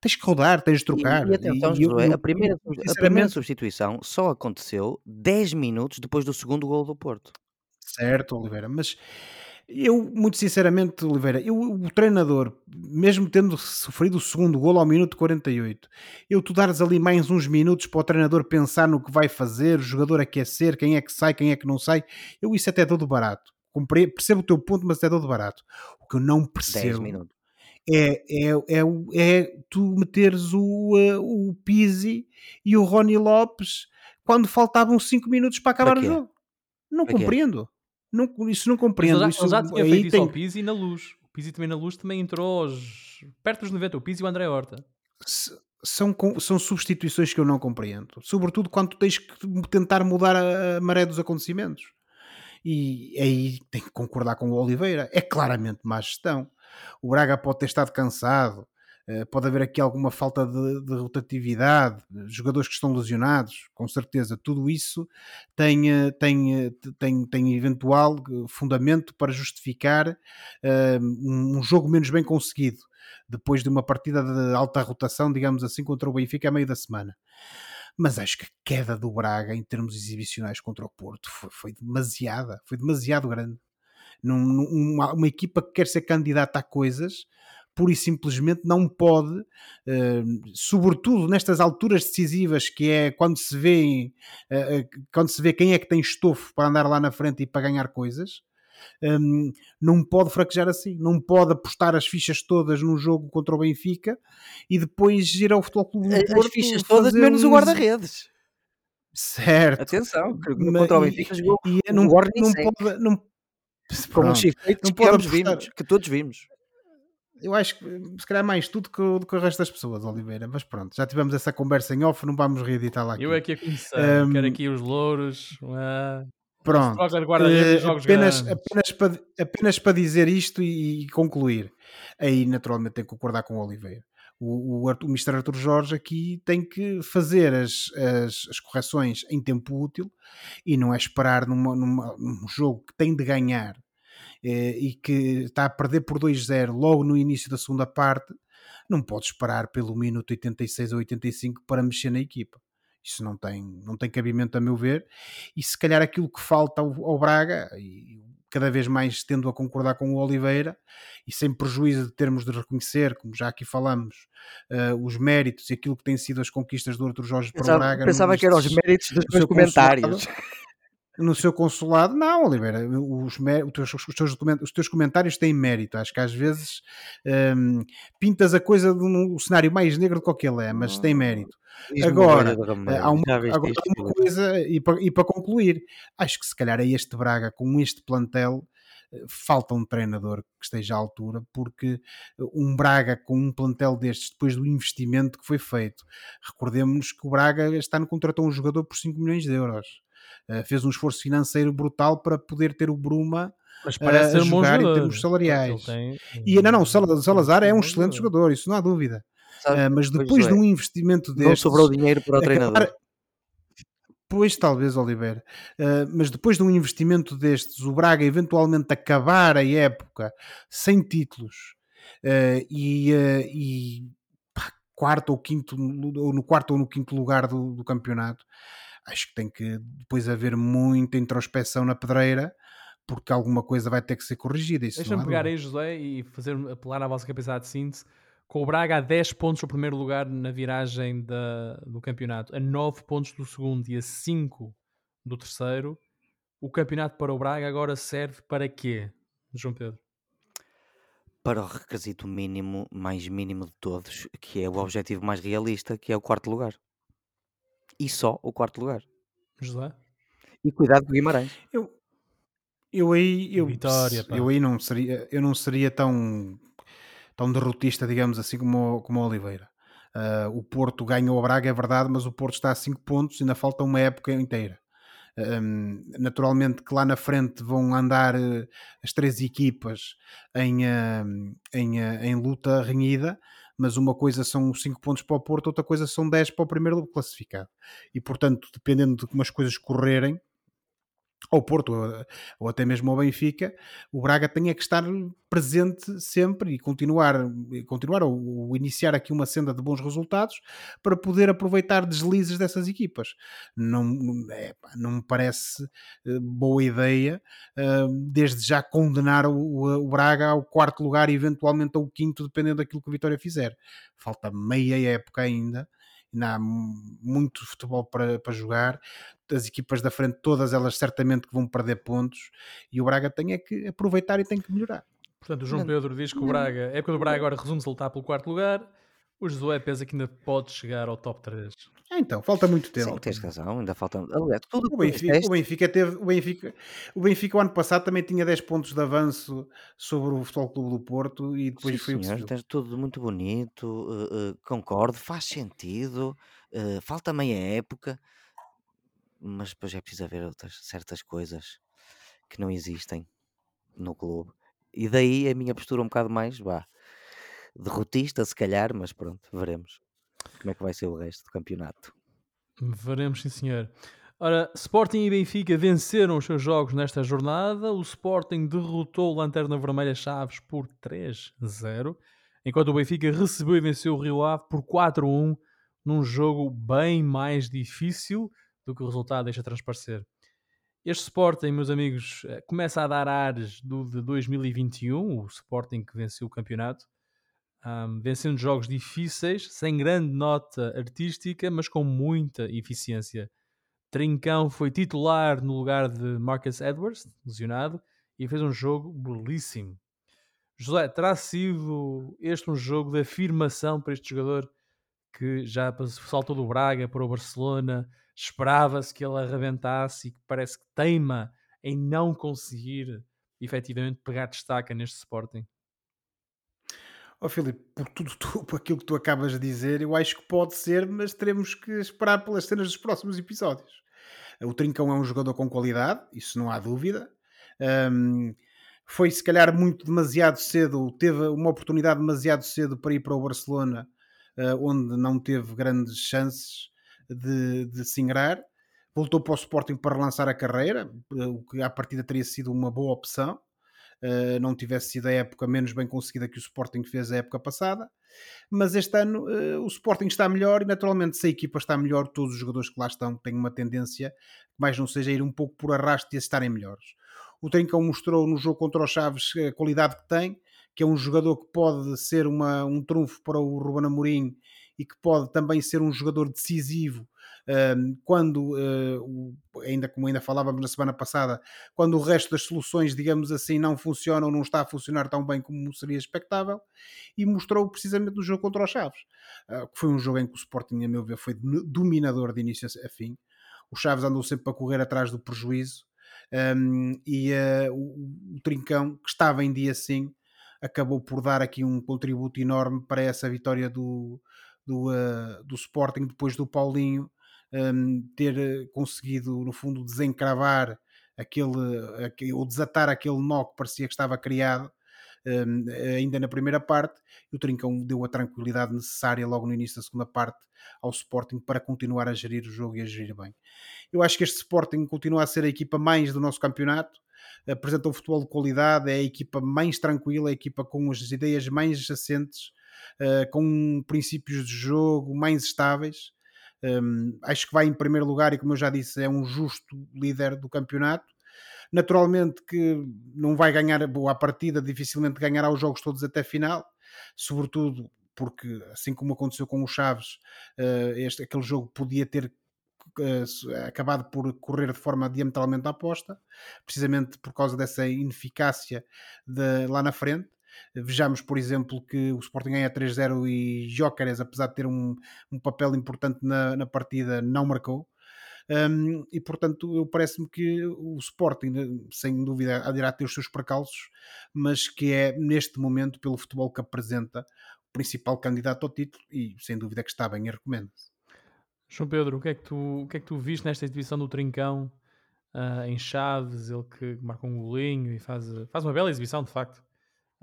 tens que rodar, tens de trocar. E, e atenção, e, eu, a, primeira, a primeira substituição só aconteceu 10 minutos depois do segundo gol do Porto. Certo, Oliveira, mas eu, muito sinceramente, Oliveira, eu, o treinador, mesmo tendo sofrido o segundo gol ao minuto 48, eu tu dares ali mais uns minutos para o treinador pensar no que vai fazer, o jogador aquecer, quem é que sai, quem é que não sai, eu isso até dou de barato. Compre percebo o teu ponto, mas até dou de barato. O que eu não percebo é, é, é, é tu meteres o, uh, o Pizzi e o Rony Lopes quando faltavam 5 minutos para acabar para o jogo. Não para compreendo. Não, isso não compreendo. Mas ele já, já tinha feito isso tem... ao Pizzi na luz. O Pizzi também na luz também entrou aos... perto dos 90. O Pizzi e o André Horta. São, são substituições que eu não compreendo. Sobretudo quando tens que tentar mudar a maré dos acontecimentos. E aí tem que concordar com o Oliveira. É claramente má gestão. O Braga pode ter estado cansado, eh, pode haver aqui alguma falta de, de, rotatividade, jogadores que estão lesionados, com certeza, tudo isso tem, eh, tem, eh, tem, tem eventual fundamento para justificar um jogo menos bem conseguido, depois de uma partida de alta rotação, digamos assim, contra o Benfica a meio da semana. Mas acho que a queda do Braga em termos exibicionais contra o Porto foi, foi demasiada, foi demasiado grande. Num, num, uma, equipa que quer ser candidata a coisas pura e simplesmente não pode, uh, sobretudo nestas alturas decisivas que é quando se vê uh, quando se vê quem é que tem estofo para andar lá na frente e para ganhar coisas. Um, não pode fraquejar assim, não pode apostar as fichas todas num jogo contra o Benfica e depois ir ao Futebol Clube do Porto. As fichas todas menos o guarda-redes. Certo. Atenção, contra o Benfica jogou e, e não, não, pode, não, como os não pode vimos, que todos vimos eu acho que se calhar mais tudo que, do que o resto das pessoas, Oliveira. Mas pronto, já tivemos essa conversa em off, não vamos reeditar lá. Aqui. Eu é que a começar, um, quero aqui os louros. Uh, pronto, uh, apenas, apenas, para, apenas para dizer isto e, e, concluir. Aí, naturalmente, tenho que concordar com o Oliveira. O, o, Mr. Arthur Jorge aqui tem que fazer as, as, as, correções em tempo útil e não é esperar numa, numa, num jogo que tem de ganhar eh, e que está a perder por 2-0 logo no início da segunda parte, não pode esperar pelo minuto 86 ou 85 para mexer na equipa. Isso não tem, não tem cabimento, a meu ver. E se calhar aquilo que falta ao, ao Braga, e cada vez mais tendo a concordar com o Oliveira, e sem prejuízo de termos de reconhecer, como já aqui falamos, uh, os méritos e aquilo que têm sido as conquistas do Arthur Jorge o Braga. Pensava que eram os méritos dos meus comentários no seu consulado. Não, Oliveira, os, os, teus, os, teus, os teus comentários têm mérito. Acho que às vezes um, pintas a coisa de um, cenário mais negro do que ele é, mas tem mérito. Agora, eh, há uma, agora uma coisa, e para, e para concluir, acho que se calhar é este Braga com este plantel eh, falta um treinador que esteja à altura, porque um Braga com um plantel destes, depois do investimento que foi feito, recordemos que o Braga está no contratou um jogador por 5 milhões de euros. Eh, fez um esforço financeiro brutal para poder ter o Bruma Mas parece a, a ser um jogar em termos salariais. Ele tem E não, não, o Sal- Salazar é um excelente jogador, isso não há dúvida. Sabe? Mas Pois depois é, de um investimento não destes, sobrou dinheiro para o acabar- treinador. Pois, talvez, Oliveira. Uh, mas depois de um investimento destes, o Braga eventualmente acabar a época sem títulos uh, e, uh, e pá, quarto ou quinto, ou no quarto ou no quinto lugar do, do campeonato, acho que tem que depois haver muita introspeção na pedreira, porque alguma coisa vai ter que ser corrigida. Deixa-me pegar aí, José, e fazer, apelar à vossa capacidade de síntese. Com o Braga a 10 pontos do primeiro lugar na viragem da, do campeonato, a 9 pontos do segundo e a 5 do terceiro, o campeonato para o Braga agora serve para quê, João Pedro? Para o requisito mínimo, mais mínimo de todos, que é o objetivo mais realista, que é o quarto lugar. E só o quarto lugar. José? E cuidado com o Guimarães. Eu, eu aí, eu, Vitória, pá. eu aí não seria, eu não seria tão, tão derrotista, digamos assim, como, o- como o Oliveira. Ah, o Porto ganhou o Braga, é verdade, mas o Porto está a 5 pontos, ainda falta uma época inteira. Um, naturalmente que lá na frente vão andar eh, as três equipas em, ah, em, ah, em luta renhida, mas uma coisa são 5 pontos para o Porto, outra coisa são 10 para o primeiro classificado. E portanto, dependendo de como as coisas correrem, ao Porto ou- até mesmo ao Benfica, o Braga tem que estar presente sempre e continuar, continuar ou, ou iniciar aqui uma senda de bons resultados para poder aproveitar deslizes dessas equipas. Não, é, não me parece eh, boa ideia eh, desde já condenar o, o- o Braga ao quarto lugar e eventualmente ao quinto, dependendo daquilo que o Vitória fizer. Falta meia época ainda. Ainda há mu- muito futebol para, para jogar as equipas da frente, todas elas certamente que vão perder pontos e o Braga tem é que aproveitar e tem que melhorar. Portanto, o João Não. Pedro diz que o Braga, a época do Braga agora resume-se a lutar pelo quarto lugar. O Josué pensa que ainda pode chegar ao top 3. Ah, Então, falta muito tempo. Sim, tens razão, ainda falta. Aliás, tudo O Benfica, disseste, o Benfica teve o Benfica, o Benfica o ano passado também tinha 10 pontos de avanço sobre o Futebol Clube do Porto e depois sim, foi o que senhor, tens tudo muito bonito, eh, eh, concordo, faz sentido, eh, falta meia época, mas depois é preciso haver outras certas coisas que não existem no clube. E daí a minha postura um bocado mais, vá, derrotista, se calhar, mas pronto, veremos como é que vai ser o resto do campeonato. Veremos, sim, senhor. Ora, Sporting e Benfica venceram os seus jogos nesta jornada. O Sporting derrotou o Lanterna Vermelha Chaves por 3-0, enquanto o Benfica recebeu e venceu o Rio Ave por 4-1, num jogo bem mais difícil do que o resultado deixa transparecer. Este Sporting, meus amigos, eh, começa a dar ares do de 2021, o Sporting que venceu o campeonato, Ahm, vencendo jogos difíceis, sem grande nota artística, mas com muita eficiência. Trincão foi titular no lugar de Marcus Edwards, lesionado, e fez um jogo belíssimo. José, terá sido este um jogo de afirmação para este jogador que já saltou do Braga para o Barcelona, esperava-se que ele arrebentasse e que parece que teima em não conseguir efetivamente pegar destaca neste Sporting. Ó Filipe, por tudo tu, por aquilo que tu acabas de dizer, eu acho que pode ser, mas teremos que esperar pelas cenas dos próximos episódios. O Trincão é um jogador com qualidade, isso não há dúvida. Ahm, foi se calhar muito demasiado cedo, teve uma oportunidade demasiado cedo para ir para o Barcelona, ah, onde não teve grandes chances de, de se ingrar. Voltou para o Sporting para relançar a carreira, o que à partida teria sido uma boa opção. Uh, não tivesse sido a época menos bem conseguida que o Sporting fez a época passada, mas este ano uh, o Sporting está melhor e naturalmente se a equipa está melhor, todos os jogadores que lá estão têm uma tendência mais não seja ir um pouco por arrasto e a estarem melhores. O Trincão mostrou no jogo contra os Chaves a qualidade que tem, que é um jogador que pode ser uma, um trunfo para o Ruben Amorim e que pode também ser um jogador decisivo quando, uh, ainda como ainda falávamos na semana passada, quando o resto das soluções, digamos assim, não funcionam, não está a funcionar tão bem como seria expectável, e mostrou precisamente no jogo contra os Chaves, uh, que foi um jogo em que o Sporting, a meu ver, foi dominador de início a fim. O Chaves andou sempre a correr atrás do prejuízo, um, e uh, o, o Trincão, que estava em dia sim, acabou por dar aqui um contributo enorme para essa vitória do, do, uh, do Sporting depois do Paulinho um, ter conseguido, no fundo, desencravar aquele, aquele, o desatar aquele nó que parecia que estava criado um, ainda na primeira parte, e o Trincão deu a tranquilidade necessária logo no início da segunda parte ao Sporting para continuar a gerir o jogo e a gerir bem. Eu acho que este Sporting continua a ser a equipa mais do nosso campeonato, apresenta um futebol de qualidade, é a equipa mais tranquila, a equipa com as ideias mais assentes, uh, com princípios de jogo mais estáveis. Um, acho que vai em primeiro lugar e, como eu já disse, é um justo líder do campeonato. Naturalmente que não vai ganhar boa partida, dificilmente ganhará os jogos todos até final, sobretudo porque, assim como aconteceu com o Chaves, uh, este, aquele jogo podia ter uh, acabado por correr de forma diametralmente oposta, precisamente por causa dessa ineficácia de, lá na frente. Vejamos, por exemplo, que o Sporting ganha 3-0 e Jóqueres, apesar de ter um, um papel importante na, na partida, não marcou. Um, e portanto, parece-me que o Sporting, sem dúvida, irá ter os seus percalços, mas que é neste momento, pelo futebol que apresenta, o principal candidato ao título e sem dúvida que está bem e recomenda-se. João Pedro, o que, é que tu, o que é que tu viste nesta exibição do Trincão uh, em Chaves? Ele que marca um golinho e faz, faz uma bela exibição, de facto.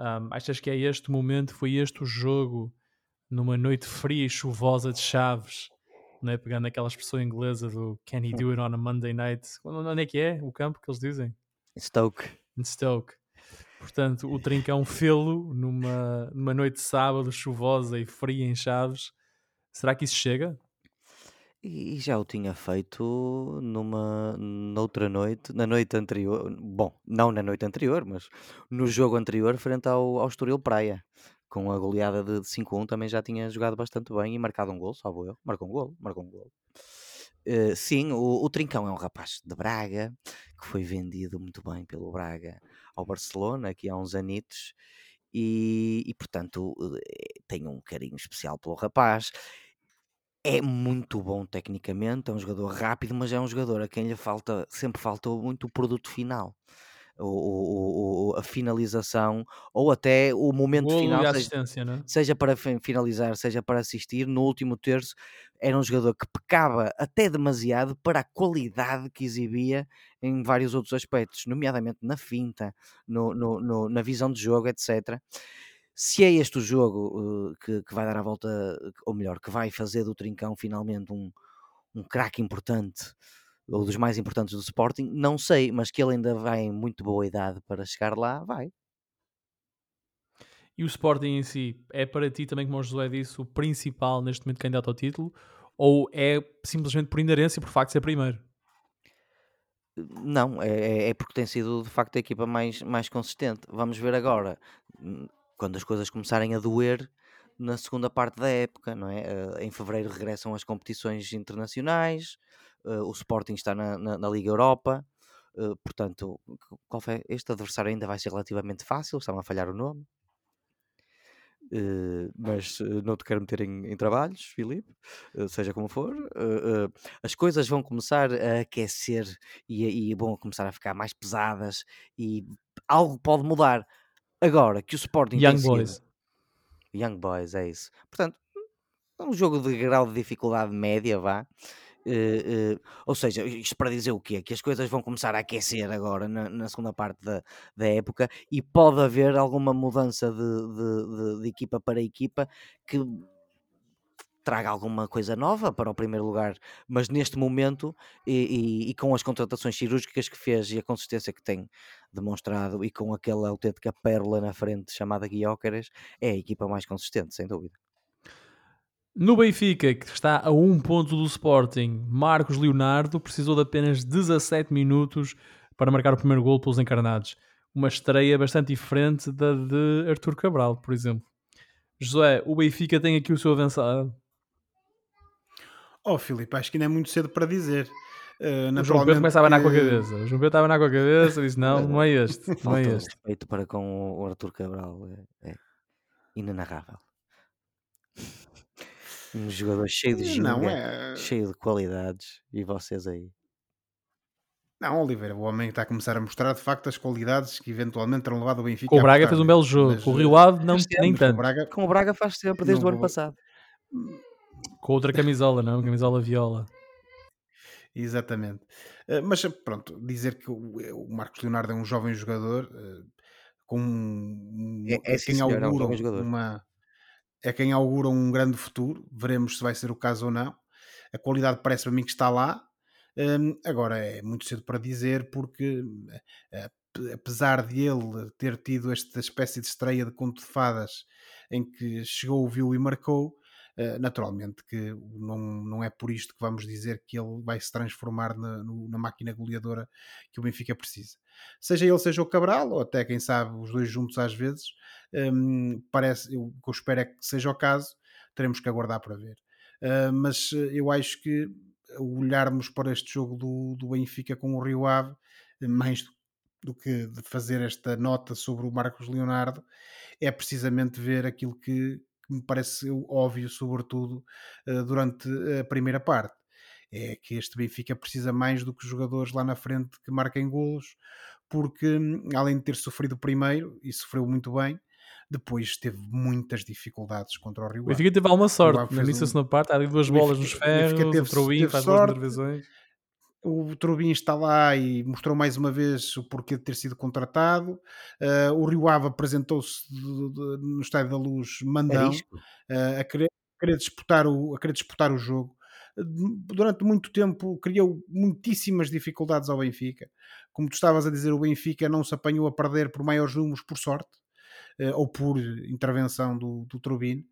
Um, achas que é este momento, foi este o jogo numa noite fria e chuvosa de Chaves, né? pegando aquela expressão inglesa do Can he do it on a Monday night? Onde é que é o campo que eles dizem? Stoke. Em Stoke. Portanto, o Trincão fê-lo numa, numa noite de sábado chuvosa e fria em Chaves. Será que isso chega? E já o tinha feito numa noutra noite, na noite anterior, bom, não na noite anterior, mas no jogo anterior frente ao, ao Estoril Praia, com a goleada de 5-1 também já tinha jogado bastante bem e marcado um gol, salvo eu, marcou um gol, marcou um gol. Eh, sim, o, o Trincão é um rapaz de Braga, que foi vendido muito bem pelo Braga ao Barcelona, aqui há uns anitos, e, e portanto eh, tenho um carinho especial pelo rapaz é muito bom tecnicamente, é um jogador rápido, mas é um jogador a quem lhe falta, sempre faltou muito o produto final. O, o, o, a finalização ou até o momento Golo final, seja, né? seja para finalizar, seja para assistir, no último terço era um jogador que pecava até demasiado para a qualidade que exibia em vários outros aspectos, nomeadamente na finta, no, no, no, na visão de jogo, etc se é este o jogo uh, que, que, vai dar a volta, ou melhor, que vai fazer do Trincão finalmente um, um craque importante, ou dos mais importantes do Sporting, não sei, mas que ele ainda vai em muito boa idade para chegar lá, vai. E o Sporting em si é para ti também, como o José disse, o principal neste momento candidato ao título? Ou é simplesmente por inerência, por facto de ser primeiro? Não, é, é, é porque tem sido de facto a equipa mais, mais consistente. Vamos ver agora quando as coisas começarem a doer na segunda parte da época, não é? Uh, em fevereiro regressam as competições internacionais, uh, o Sporting está na, na, na Liga Europa, uh, portanto, este adversário ainda vai ser relativamente fácil, está-me a falhar o nome. mas não te quero meter em, em trabalhos, Filipe, seja como for. as coisas vão começar a aquecer e, e vão começar a ficar mais pesadas e algo pode mudar Agora que o Sporting Young tem Boys. Sido... Young Boys, é isso. Portanto, é um jogo de grau de dificuldade média, vá. Uh, uh, ou seja, isto para dizer o quê? Que as coisas vão começar a aquecer agora na, na segunda parte da, da época e pode haver alguma mudança de, de, de, de equipa para equipa que traga alguma coisa nova para o primeiro lugar, mas neste momento e, e, e, com as contratações cirúrgicas que fez e a consistência que tem demonstrado e com aquela autêntica pérola na frente chamada Guiócaras, é a equipa mais consistente, sem dúvida. No Benfica, que está a um ponto do Sporting, Marcos Leonardo precisou de apenas 17 minutos para marcar o primeiro gol pelos encarnados. Uma estreia bastante diferente da de Artur Cabral, por exemplo. José, o Benfica tem aqui o seu avançado. Oh, Filipe, acho que ainda é muito cedo para dizer. Uh, o João Pedro começava a abanar com a cabeça. O João Pedro estava a com a cabeça e disse: Não, não é este. Não é este. respeito para com o Arthur Cabral é, é inenarrável. Um jogador cheio de ginga, não, é... cheio de qualidades. E vocês aí? Não, Oliveira, o homem está a começar a mostrar de facto as qualidades que eventualmente terão levado o Benfica. Com o Braga fez um belo jogo, com o Rio Ave não, nem tanto. Com o Braga, com o Braga faz sempre desde não, o ano passado. Com outra camisola, não? Camisola viola. Exatamente. Uh, mas pronto, dizer que o, o, Marcos Leonardo é um jovem jogador uh, com um, é, é, quem senhor, augura é um uma é quem augura um grande futuro. Veremos se vai ser o caso ou não. A qualidade parece para mim que está lá. Um, agora é muito cedo para dizer porque apesar de ele ter tido esta espécie de estreia de conto de fadas em que chegou, viu e marcou, eh, naturalmente que não, não é por isto que vamos dizer que ele vai se transformar na, na máquina goleadora que o Benfica precisa. Seja ele, seja o Cabral, ou até quem sabe os dois juntos às vezes, um, parece, eu, o que eu espero é que seja o caso, teremos que aguardar para ver. Uh, mas eu acho que olharmos para este jogo do, do Benfica com o Rio Ave, mais do, do que de fazer esta nota sobre o Marcos Leonardo, é precisamente ver aquilo que, me parece óbvio, sobretudo uh, durante a primeira parte. É que este Benfica precisa mais do que jogadores lá na frente que marquem golos, porque hum, além de ter sofrido o primeiro, e sofreu muito bem, depois teve muitas dificuldades contra o Rio Ave. O Benfica teve alguma sorte na missa segunda parte, há ali duas bolas nos ferros, o Trovinho faz duas intervenções o Trubin está lá e mostrou mais uma vez o porquê de ter sido contratado. Uh, o Rio Ave apresentou-se no Estádio da Luz mandão uh, a, querer, a, querer disputar o, a querer disputar o jogo. Durante muito tempo criou muitíssimas dificuldades ao Benfica. Como tu estavas a dizer, o Benfica não se apanhou a perder por maiores números por sorte uh, ou por intervenção do, do Trubin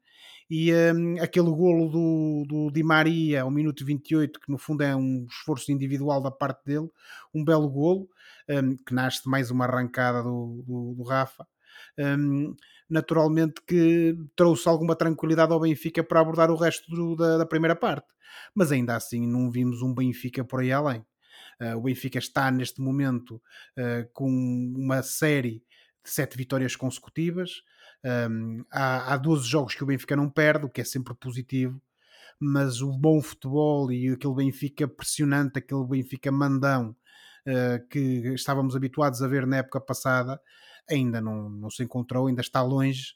e um, aquele golo do, do Di Maria ao minuto 28, que no fundo é um esforço individual da parte dele, um belo golo, um, que nasce de mais uma arrancada do, do, do Rafa. Um, naturalmente que trouxe alguma tranquilidade ao Benfica para abordar o resto do, da, da, primeira parte, mas ainda assim não vimos um Benfica por aí além. Uh, o Benfica está neste momento uh, com uma série de sete vitórias consecutivas, um, há, há 12 jogos que o Benfica não perde, o que é sempre positivo, mas o bom futebol e aquele Benfica pressionante, aquele Benfica mandão uh, que estávamos habituados a ver na época passada, ainda não, não se encontrou, ainda está longe.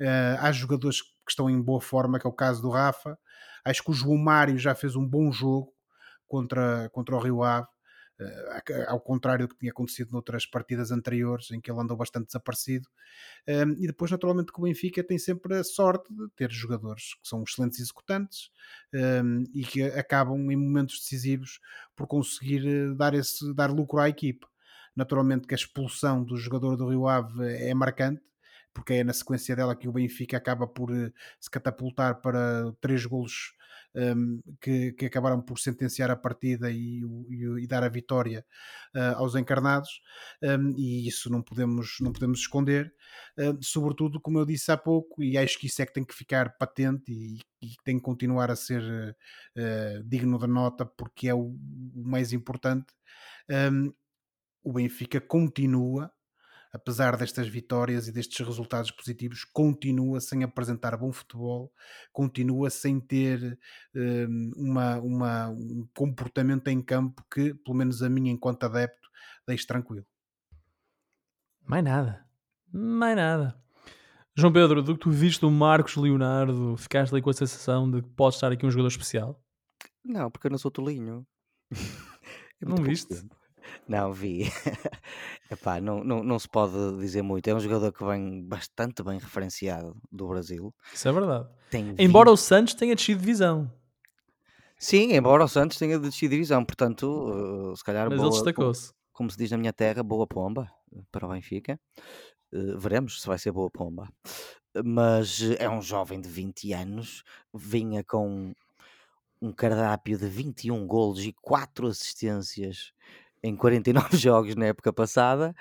Uh, há jogadores que estão em boa forma, que é o caso do Rafa. Acho que o João Mário já fez um bom jogo contra, contra o Rio Ave. Uh, ao contrário do que tinha acontecido noutras partidas anteriores, em que ele andou bastante desaparecido. Um, e depois, naturalmente, que o Benfica tem sempre a sorte de ter jogadores que são excelentes executantes um, e que acabam em momentos decisivos por conseguir eh, dar, esse, dar lucro à equipe. Naturalmente que a expulsão do jogador do Rio Ave é marcante, porque é na sequência dela que o Benfica acaba por eh, se catapultar para três golos um, que, que, acabaram por sentenciar a partida e, e, e dar a vitória uh, aos encarnados, um, e isso não podemos, não podemos esconder, uh, sobretudo, como eu disse há pouco, e acho que isso é que tem que ficar patente e, e tem que continuar a ser uh, digno da nota, porque é o, o mais importante. Um, o Benfica continua apesar destas vitórias e destes resultados positivos, continua sem apresentar bom futebol, continua sem ter um, uma, uma, um comportamento em campo que, pelo menos a mim, enquanto adepto, deixe tranquilo. Mais nada. Mais nada. João Pedro, do que tu viste do Marcos Leonardo, ficaste ali com a sensação de que pode estar aqui um jogador especial? Não, porque eu não sou tolinho. É não viste? Tempo. Não, vi. Epá, não, não, não se pode dizer muito. É um jogador que vem bastante bem referenciado do Brasil. Isso é verdade. Tem embora 20... o Santos tenha descido divisão. Sim, embora o Santos tenha descido divisão. Portanto, uh, se calhar. Mas boa, ele destacou-se. Como, como, se diz na minha terra, boa pomba eh, para o Benfica. Uh, veremos se vai ser boa pomba. Mas é um jovem de 20 anos. Vinha com um cardápio de 21 golos e 4 assistências em 49 jogos na época passada,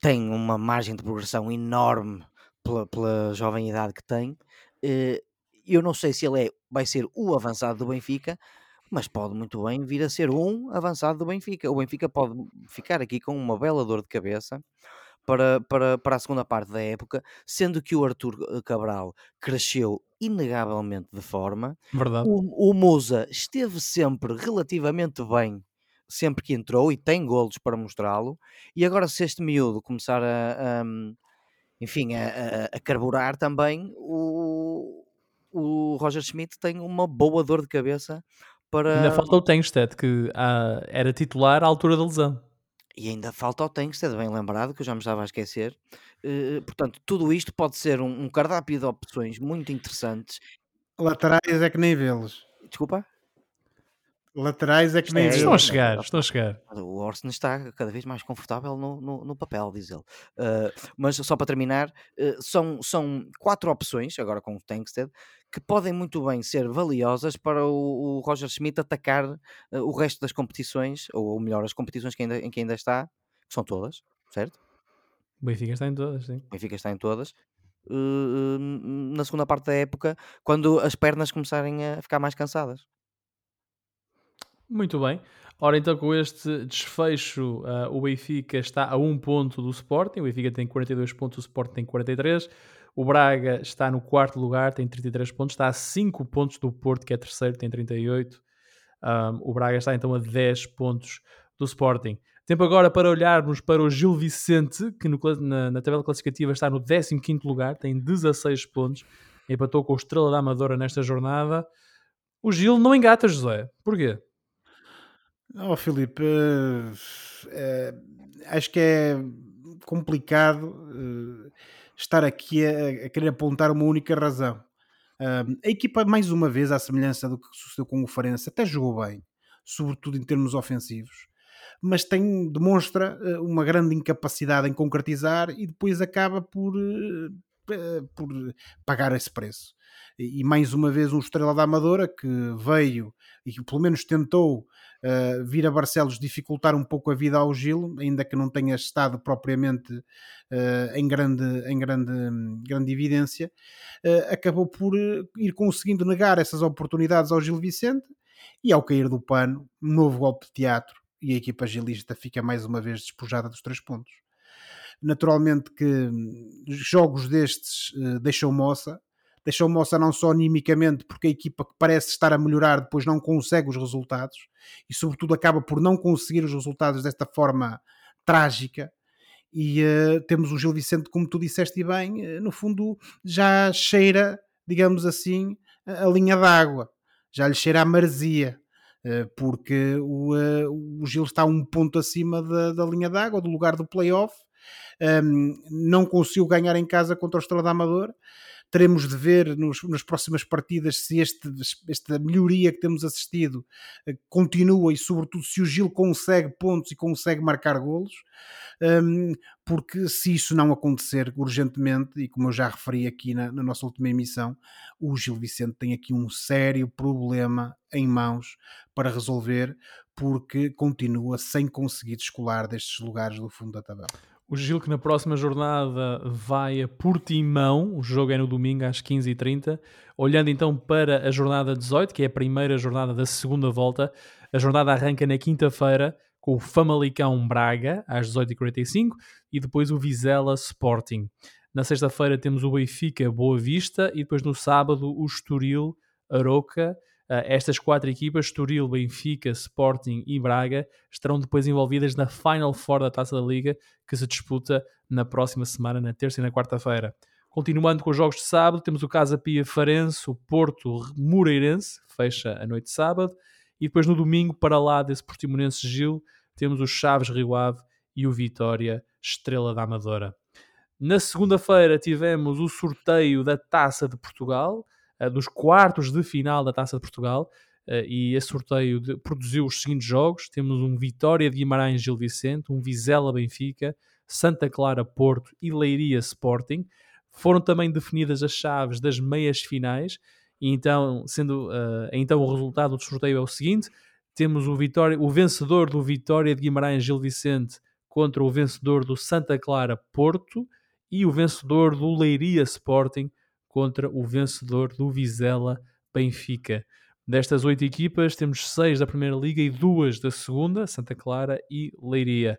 tem uma margem de progressão enorme pela, pela jovem idade que tem. Eh, eu não sei se ele é, vai ser o avançado do Benfica, mas pode muito bem vir a ser um avançado do Benfica. O Benfica pode ficar aqui com uma bela dor de cabeça para, para, para a segunda parte da época, sendo que o Arthur Cabral cresceu inegavelmente de forma. Verdade. O, o Musa esteve sempre relativamente bem sempre que entrou e tem golos para mostrá-lo. E agora, se este miúdo começar a, a enfim, a, a, carburar também, o, o Roger Schmidt tem uma boa dor de cabeça para. Ainda falta o Tengsted, que ah, era titular à altura da lesão. E ainda falta o Tengsted, bem lembrado, que eu já me estava a esquecer. Uh, portanto, tudo isto pode ser um, um cardápio de opções muito interessantes. Laterais é que nem vê-los. Desculpa? Laterais é que nem é, estão a chegar, estão a chegar. O Orson está cada vez mais confortável no, no, no papel, diz ele. Uh, mas só para terminar, uh, são, são quatro opções, agora com o Tankstead, que podem muito bem ser valiosas para o, o Roger Schmidt atacar uh, o resto das competições, ou, ou melhor, as competições que ainda, em que ainda está, que são todas, certo? O Benfica está em todas, sim. O Benfica está em todas. na segunda parte da época, quando as pernas começarem a ficar mais cansadas. Muito bem. Ora, então, com este desfecho, uh, o Benfica está a um ponto do Sporting. O Benfica tem 42 pontos, o Sporting tem 43. O Braga está no quarto lugar, tem 33 pontos. Está a 5 pontos do Porto, que é terceiro, tem 38. Um, o Braga está então a 10 pontos do Sporting. Tempo agora para olharmos para o Gil Vicente, que no, na, na, tabela classificativa está no 15 lugar, tem 16 pontos. Empatou com o Estrela da Amadora nesta jornada. O Gil não engata, José. Porquê? Oh, Filipe, uh, uh, acho que é complicado uh, estar aqui a, a, querer apontar uma única razão. a equipa, mais uma vez, à semelhança do que sucedeu com o Farense, até jogou bem, sobretudo em termos ofensivos, mas tem, demonstra uma grande incapacidade em concretizar e depois acaba por, por pagar esse preço e mais uma vez um Estrela da Amadora que veio e que pelo menos tentou uh, vir a Barcelos dificultar um pouco a vida ao Gil, ainda que não tenha estado propriamente uh, em, grande, em grande, grande evidência, uh, acabou por ir conseguindo negar essas oportunidades ao Gil Vicente e ao cair do pano, um novo golpe de teatro e a equipa gilista fica mais uma vez despojada dos três pontos. Naturalmente que hum, jogos destes deixam moça, deixou moça não só animicamente, porque a equipa que parece estar a melhorar depois não consegue os resultados e, sobretudo, acaba por não conseguir os resultados desta forma trágica. E uh, temos o Gil Vicente, como tu disseste bem, uh, no fundo já cheira, digamos assim, a, linha d'água, já lhe cheira a maresia. Uh, porque o, o Gil está um ponto acima da, da linha d'água, do lugar do playoff, um, não conseguiu ganhar em casa contra o Estrela da Amadora teremos de ver nos, nas próximas partidas se este, esta melhoria que temos assistido eh, continua e, sobretudo, se o Gil consegue pontos e consegue marcar golos. Um, porque se isso não acontecer urgentemente, e como eu já referi aqui na, na, nossa última emissão, o Gil Vicente tem aqui um sério problema em mãos para resolver, porque continua sem conseguir descolar destes lugares do fundo da tabela. O Gil que na próxima jornada vai a Portimão, o jogo é no domingo às 15h30. Olhando então para a jornada 18, que é a primeira jornada da segunda volta, a jornada arranca na quinta-feira com o Famalicão Braga às 18h45 e depois o Vizela Sporting. Na sexta-feira temos o Benfica Boa Vista e depois no sábado o Estoril Aroca estas quatro equipas, Estoril, Benfica, Sporting e Braga, estarão depois envolvidas na Final Four da Taça da Liga, que se disputa na próxima semana, na terça e na quarta-feira. Continuando com os jogos de sábado, temos o Casa Pia Farense, o Porto Moreirense, fecha a noite de sábado, e depois no domingo, para lá desse Portimonense Gil, temos o Chaves Rio Ave e o Vitória Estrela da Amadora. Na segunda-feira tivemos o sorteio da Taça de Portugal, dos quartos de final da Taça de Portugal. Uh, e esse sorteio de, produziu os seguintes jogos: temos um Vitória de Guimarães Gil Vicente, um Vizela Benfica, Santa Clara Porto e Leiria Sporting. Foram também definidas as chaves das meias finais, e então, sendo uh, então o resultado do sorteio é o seguinte: temos o, Vitória, o vencedor do Vitória de Guimarães Gil Vicente contra o vencedor do Santa Clara Porto e o vencedor do Leiria Sporting contra o vencedor do Vizela Benfica. Destas oito equipas, temos seis da Primeira Liga e duas da Segunda, Santa Clara e Leiria.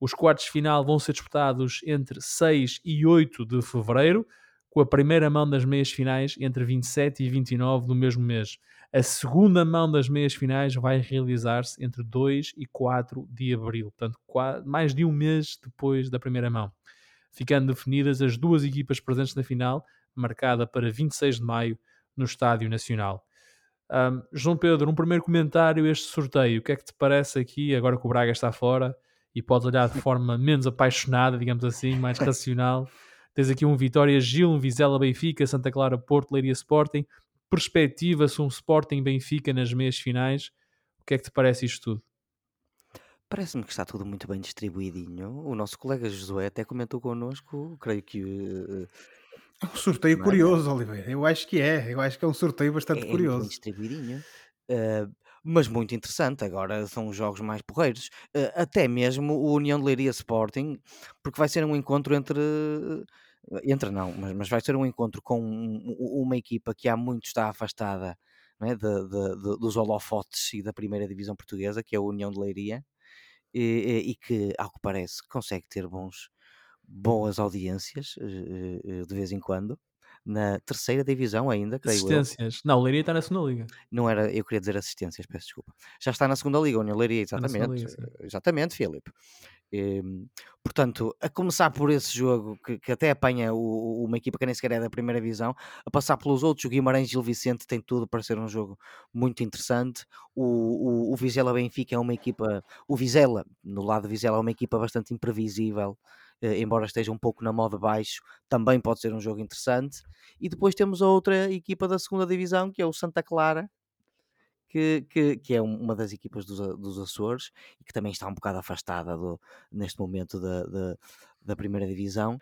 Os quartos de final vão ser disputados entre 6 e 8 de fevereiro, com a primeira mão das meias finais entre 27 e 29 do mesmo mês. A segunda mão das meias finais vai realizar-se entre 2 e 4 de abril, portanto, mais de um mês depois da primeira mão, ficando definidas as duas equipas presentes na final marcada para 26 de maio no Estádio Nacional. Um, João Pedro, um primeiro comentário este sorteio. O que é que te parece aqui, agora que o Braga está fora e podes olhar de forma menos apaixonada, digamos assim, mais racional? Tens aqui um Vitória Gil, um Vizela Benfica, Santa Clara Porto, Leiria Sporting. Perspectiva-se um Sporting Benfica nas meias finais. O que é que te parece isto tudo? Parece-me que está tudo muito bem distribuidinho. O nosso colega Josué até comentou connosco, creio que uh, é um sorteio é? curioso, Oliveira. Eu acho que é. Eu acho que é um sorteio bastante É, é muito curioso. bem distribuidinho, eh, mas muito interessante. Agora são os jogos mais porreiros. Eh, até mesmo o União de Leiria Sporting, porque vai ser um encontro entre. Entre não, mas, mas vai ser um encontro com uma equipa que há muito está afastada é, de- de- de- dos holofotes e da primeira divisão portuguesa, que é a União de Leiria, e, e- e que, ao que parece, consegue ter bons, boas audiências eh, eh, de vez em quando. Na terceira divisão ainda, creio eu. Assistências. Não, o Leiria está na segunda liga. Não era, eu queria dizer assistências, peço desculpa. Já está na segunda liga, União Leiria, exatamente. liga. Exatamente, Filipe. Portanto, a começar por esse jogo que, que até apanha o- uma equipa que nem sequer é da primeira divisão, a passar pelos outros, o Guimarães Gil Vicente tem tudo para ser um jogo muito interessante. O, o, o Vizela Benfica é uma equipa, o Vizela, no lado do Vizela, é uma equipa bastante imprevisível, eh, embora esteja um pouco na moda baixo, também pode ser um jogo interessante. E depois temos a outra equipa da segunda divisão, que é o Santa Clara, que, que, que é um- uma das equipas dos, dos Açores e que também está um bocado afastada do, neste momento da, da, da primeira divisão.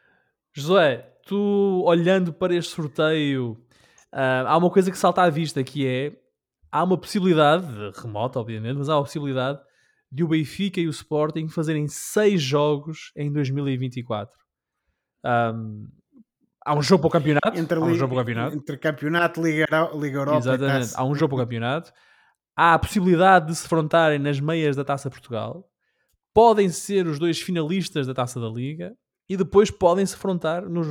Josué, tu olhando para este sorteio, ah, há uma coisa que salta à vista que é há uma possibilidade, remota obviamente, mas há uma possibilidade de o Benfica e o Sporting fazerem seis jogos em 2024. Ahm, há um jogo para o campeonato. Entre, há um jogo para o campeonato. entre campeonato, Liga, Liga Europa Exatamente. Há um jogo para o campeonato. Há a possibilidade de se defrontarem nas meias da Taça Portugal. Podem ser os dois finalistas da Taça da Liga. E depois podem se defrontar nos-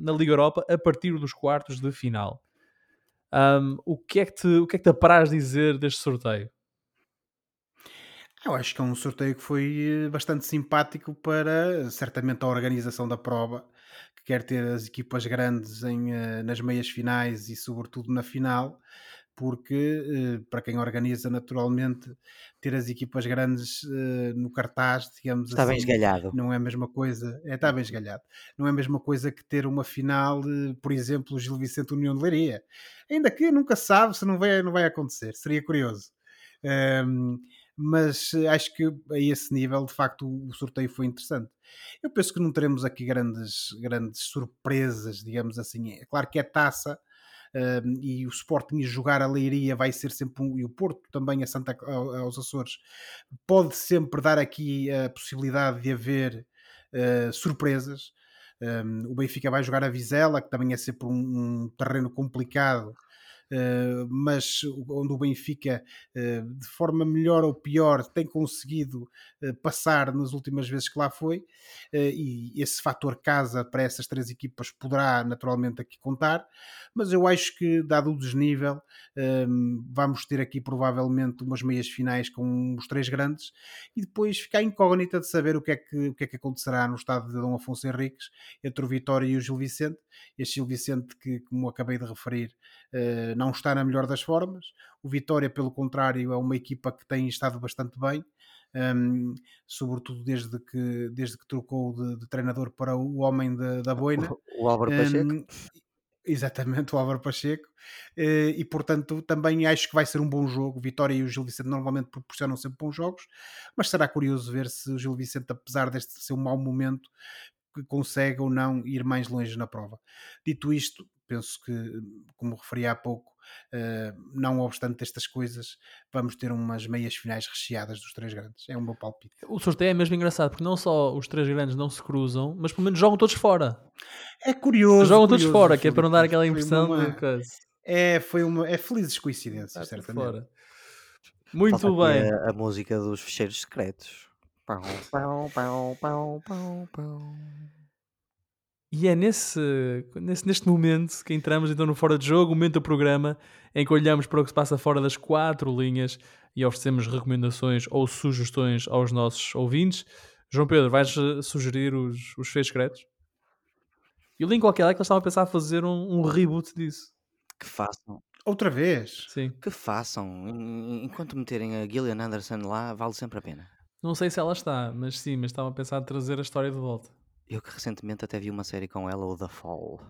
na Liga Europa a partir dos quartos de final. Ahm, o, que é que te, o que é que te apraz dizer deste sorteio? Eu acho que é um sorteio que foi eh, bastante simpático para, certamente, a organização da prova, que quer ter as equipas grandes em, eh, nas meias finais e, sobretudo, na final, porque, eh, para quem organiza, naturalmente, ter as equipas grandes no cartaz, digamos Está bem assim, esgalhado. não é a mesma coisa, é, está bem esgalhado, não é a mesma coisa que ter uma final, por exemplo, Gil Vicente União de Leiria. Ainda que nunca sabe se não vai, não vai acontecer, seria curioso. Ahm, mas eh, acho que a esse nível, de facto, o, sorteio foi interessante. Eu penso que não teremos aqui grandes, grandes surpresas, digamos assim. É claro que é taça. ahm, e o Sporting jogar a Leiria vai ser sempre um, e o Porto também a Santa, ao- aos Açores pode sempre dar aqui a possibilidade de haver eh, surpresas. Um, o Benfica vai jogar a Vizela, que também é sempre um, um terreno complicado, uh, mas onde o Benfica, uh, de forma melhor ou pior, tem conseguido uh, passar nas últimas vezes que lá foi, e esse fator casa para essas três equipas poderá naturalmente aqui contar, mas eu acho que, dado o desnível, um, vamos ter aqui provavelmente umas meias finais com os três grandes e depois fica incógnita de saber o que é que, o que, é que acontecerá no estado de Dom Afonso Henriques entre o Vitória e o Gil Vicente. Este Gil Vicente que, como acabei de referir, eh, não está na melhor das formas. O Vitória, pelo contrário, é uma equipa que tem estado bastante bem. Um, sobretudo desde que, desde que trocou de, de treinador para o homem de, da boina. O Álvaro Pacheco. Um, Exatamente, o Álvaro Pacheco. Eh, E portanto, também acho que vai ser um bom jogo. Vitória e o Gil Vicente normalmente proporcionam sempre bons jogos, mas será curioso ver se o Gil Vicente, apesar deste ser um mau momento, consegue ou não ir mais longe na prova. Dito isto, penso que, como referi há pouco, não obstante estas coisas, vamos ter umas meias finais recheadas dos três grandes. É um meu palpite. O sorteio é mesmo engraçado porque não só os três grandes não se cruzam, mas pelo menos jogam todos fora. É curioso. jogam todos curioso, fora, que é para não dar aquela Foi impressão uma- de coisa. É, foi uma, é felizes coincidências, Está tudo certamente. fora. Muito Falta bem. A, a música dos fecheiros secretos. Pau, pau, pau, pau, pau, pau. E é nesse, nesse, neste momento que entramos então no Fora de Jogo, o momento do programa em que olhamos para o que se passa fora das quatro linhas e oferecemos recomendações ou sugestões aos nossos ouvintes. João Pedro, vais eh, sugerir os, os feios secretos? E o link qualquer é que eles estavam a pensar a fazer um, um reboot disso. Que façam. Outra vez? Sim. Que façam. Enquanto meterem a Gillian Anderson lá, vale sempre a pena. Não sei se ela está, mas sim, mas estava a pensar em trazer a história de volta. Eu que recentemente até vi uma série com ela, o The Fall.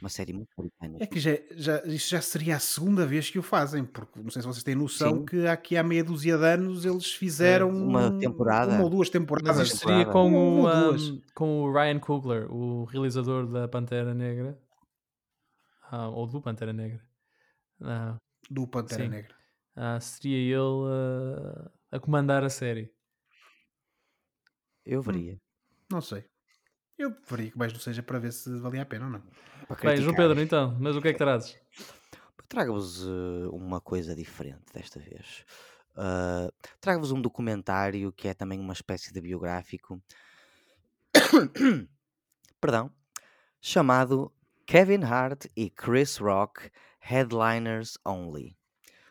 Uma série muito britânica. É que já, já, isto já seria a segunda vez que o fazem, porque não sei se vocês têm noção Sim. que aqui há meia dúzia de anos eles fizeram Uma temporada. uma ou duas temporadas. Mas isto seria com o, um, com o Ryan Coogler, o realizador da Pantera Negra. Ah, ou do Pantera Negra. Ah, do Pantera Sim. Negra. ah, seria ele ah, a comandar a série. Eu veria. Não sei. Eu preferia que mais não seja para ver se valia a pena ou não. Bem, João. Pedro, então, mas o que é que trazes? Trago-vos eh, uma coisa diferente desta vez. Ah, Trago-vos um documentário que é também uma espécie de biográfico. Perdão. Chamado Kevin Hart e Chris Rock Headliners Only.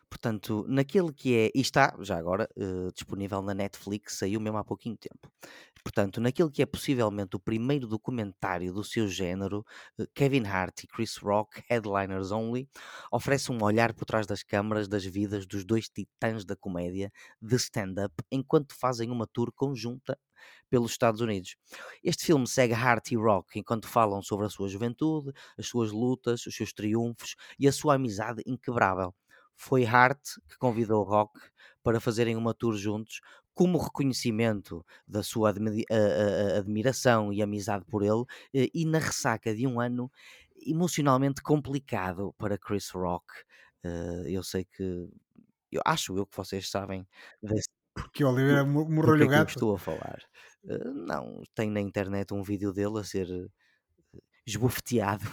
Portanto, naquele que é. E está, já agora, eh, disponível na Netflix, saiu mesmo há pouquinho tempo. Portanto, naquele que é possivelmente o primeiro documentário do seu género, eh, Kevin Hart e Chris Rock, Headliners Only, oferece um olhar por trás das câmaras das vidas dos dois titãs da comédia de stand-up enquanto fazem uma tour conjunta pelos Estados Unidos. Este filme segue Hart e Rock enquanto falam sobre a sua juventude, as suas lutas, os seus triunfos e a sua amizade inquebrável. Foi Hart que convidou Rock para fazerem uma tour juntos, como reconhecimento da sua admi- a- a- admiração e amizade por ele, eh, e na ressaca de um ano emocionalmente complicado para Chris Rock. Eh, Eu sei que. Eu acho eu que vocês sabem desse Porque o Oliveira do que morreu-lhe é o que eu gato. estou a falar. Eh, não, tem na internet um vídeo dele a ser esbofeteado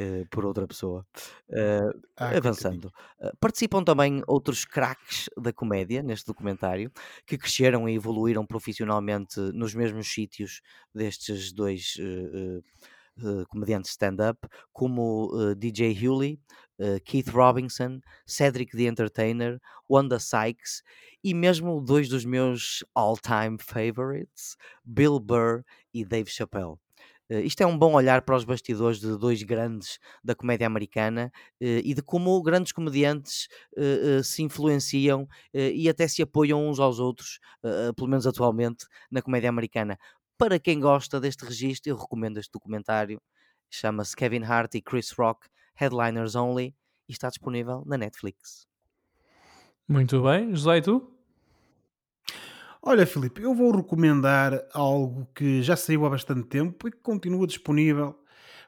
eh, por outra pessoa. Eh, Ah, avançando. Eh, participam também outros craques da comédia neste documentário que cresceram e evoluíram profissionalmente nos mesmos sítios destes dois comediantes stand-up, como DJ Hewley, Keith Robinson, Cedric the Entertainer, Wanda Sykes e mesmo dois dos meus all-time favorites, Bill Burr e Dave Chappelle. Eh, isto é um bom olhar para os bastidores de dois grandes da comédia americana eh, e de como grandes comediantes eh, se influenciam e até se apoiam uns aos outros, pelo menos atualmente, na comédia americana. Para quem gosta deste registro, eu recomendo este documentário. Chama-se Kevin Hart e Chris Rock, Headliners Only, e está disponível na Netflix. Muito bem. José, e tu? Olha, Filipe, eu vou recomendar algo que já saiu há bastante tempo e que continua disponível,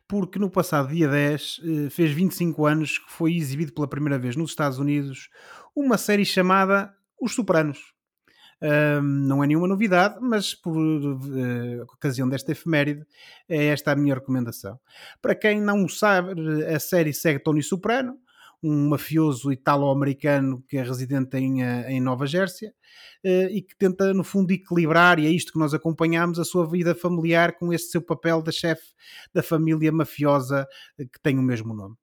porque no passado dia 10 eh, fez 25 anos que foi exibido pela primeira vez nos Estados Unidos uma série chamada Os Sopranos. Ahm, não é nenhuma novidade, mas por eh, ocasião desta efeméride, é esta a minha recomendação. Para quem não sabe, a série segue Tony Soprano, um mafioso italo-americano que é residente em, eh, em Nova Jersey eh, e que tenta, no fundo, equilibrar, e é isto que nós acompanhamos, a sua vida familiar com este seu papel da chefe da família mafiosa eh, que tem o mesmo nome.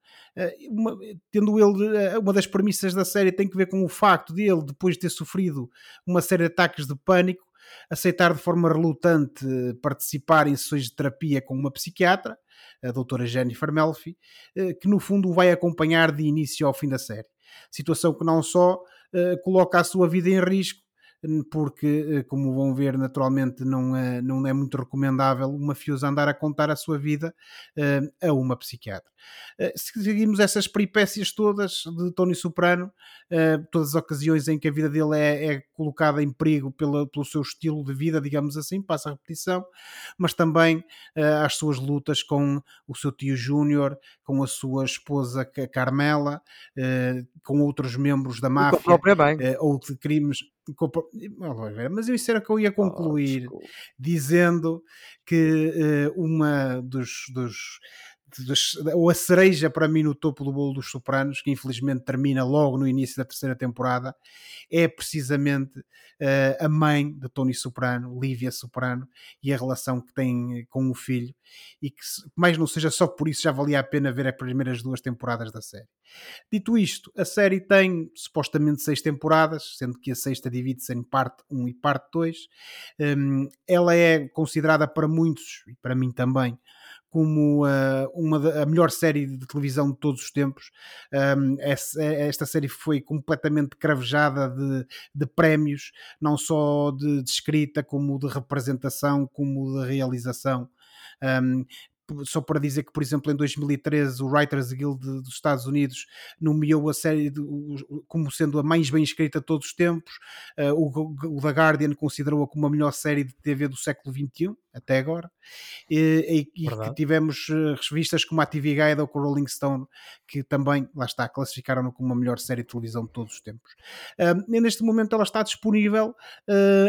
Uma- tendo ele, uma das premissas da série tem que ver com o facto de ele, depois de ter sofrido uma série de ataques de pânico, aceitar de forma relutante participar em sessões de terapia com uma psiquiatra, a doutora Jennifer Melfi, eh, que no fundo vai acompanhar de início ao fim da série. Situação que não só eh, coloca a sua vida em risco, porque, eh, como vão ver, naturalmente não é, não é muito recomendável o mafioso andar a contar a sua vida eh, a uma psiquiatra. Eh, se seguimos essas peripécias todas de Tony Soprano, todas as ocasiões em que a vida dele é, é colocada em perigo pela, pelo seu estilo de vida, digamos assim, passa a repetição, mas também às suas lutas com o seu tio Júnior, com a sua esposa Ca- Carmela, com outros membros da máfia ou de crimes. Mas isso era que eu ia concluir Oh, dizendo que eh, uma dos, dos, dos- ou a cereja para mim no topo do bolo dos Sopranos, que infelizmente termina logo no início da terceira temporada, é precisamente eh, a mãe de Tony Soprano, Lívia Soprano, e a relação que tem com o filho, e que mais não seja só por isso já valia a pena ver as primeiras duas temporadas da série. Dito isto, a série tem supostamente seis temporadas, sendo que a sexta divide-se em parte 1 e parte 2. Hum, ela é considerada para muitos, e para mim também, como uh, uma a melhor série de televisão de todos os tempos. Um, esta série foi completamente cravejada de, de prémios, não só de, de, escrita, como de representação, como de realização. Um, só para dizer que, por exemplo, em 2013 o Writers Guild dos Estados Unidos nomeou a série de, como sendo a mais bem escrita de todos os tempos, uh, o, o The Guardian considerou-a como a melhor série de TV do século XXI, até agora, e, e, e que tivemos uh, revistas como a TV Guide ou com o Rolling Stone, que também, lá está, classificaram-no como a melhor série de televisão de todos os tempos. Uh, neste momento ela está disponível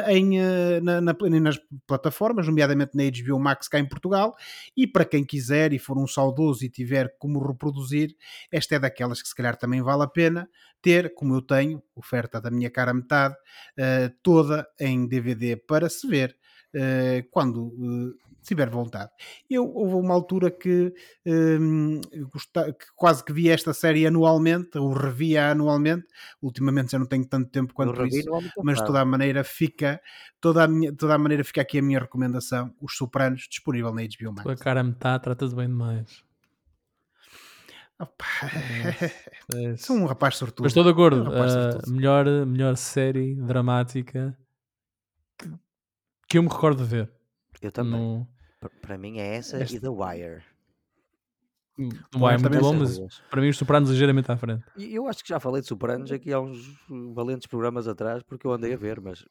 em, na, na, nas plataformas, nomeadamente na HBO Max cá em Portugal, e para quem quiser e for um saudoso e tiver como reproduzir, esta é daquelas que se calhar também vale a pena ter, como eu tenho, oferta da minha cara metade, uh, toda em DVD para se ver uh, quando uh, tiver vontade. Eu houve uma altura que, um, que, quase que vi esta série anualmente, ou revia anualmente. Ultimamente já não tenho tanto tempo quanto isso, mas de toda a maneira fica toda a, minha, toda a maneira fica aqui a minha recomendação, Os Sopranos, disponível na HBO Max. Tua cara metade trata-se bem demais. Opa, é, é Sou um rapaz sortudo. Mas estou de acordo. Um uh, melhor, melhor série dramática que, eu me recordo de ver. Eu também. No... Para mim é essa este... e The Wire. The Wire é muito bom, mas para mim os Sopranos ligeiramente à frente. Eu acho que já falei de Sopranos aqui há uns valentes programas atrás, porque eu andei a ver, mas...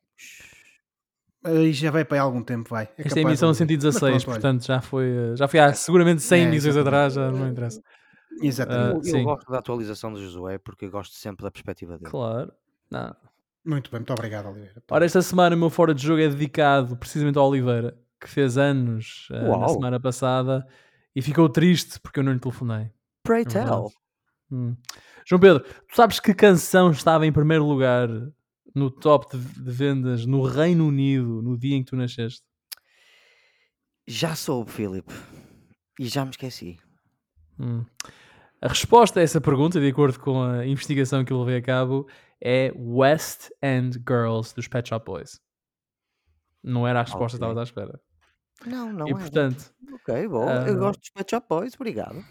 E já vai para aí algum tempo, vai. É Esta é a emissão 116, portanto já foi, já foi há seguramente 100 é, emissões atrás, já não interessa. Exatamente. Uh, eu, eu gosto da atualização do Josué porque eu gosto sempre da perspectiva dele. Claro. Não. Muito bem, muito obrigado, Oliveira. Ora, esta semana o meu fora de jogo é dedicado precisamente ao Oliveira, que fez anos uh, na semana passada e ficou triste porque eu não lhe telefonei. Pray é tell. Hum. João Pedro, tu sabes que canção estava em primeiro lugar no top de, de vendas no Reino Unido no dia em que tu nasceste? Já soube, Filipe. E já me esqueci. Hum. A resposta a essa pergunta, de acordo com a investigação que eu levei a cabo, é West End Girls dos Pet Shop Boys. Não era a resposta okay. que estavas à espera. Não, não e, portanto, Ok, bom. Uh, eu gosto dos Pet Shop Boys, obrigado.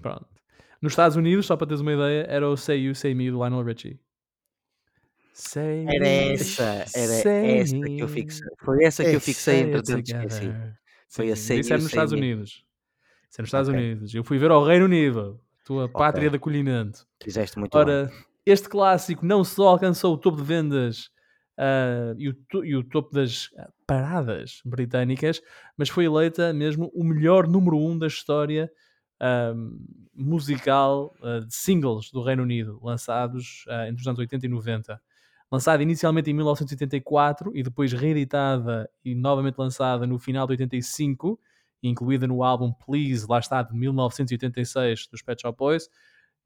Pronto. Nos Estados Unidos, só para teres uma ideia, era o Say You, Say Me do Lionel Richie. Say era essa, era essa que eu fixei. Foi essa que eu fixei, entretanto esqueci. Foi a Say Isso era nos Estados Unidos. Isso é nos Estados okay. Unidos. Eu fui ver ao Reino Unido tua okay. pátria de acolhimento. Fizeste muito Ora, bem. Este clássico não só alcançou o topo de vendas uh, e, o e, o topo das paradas britânicas, mas foi eleita mesmo o melhor número 1 um da história uh, musical uh, de singles do Reino Unido, lançados entre os anos 80 e 90. Lançada inicialmente em 1984 e depois reeditada e novamente lançada no final de 85 incluída no álbum Please, lá está, de 1986 dos Pet Shop Boys,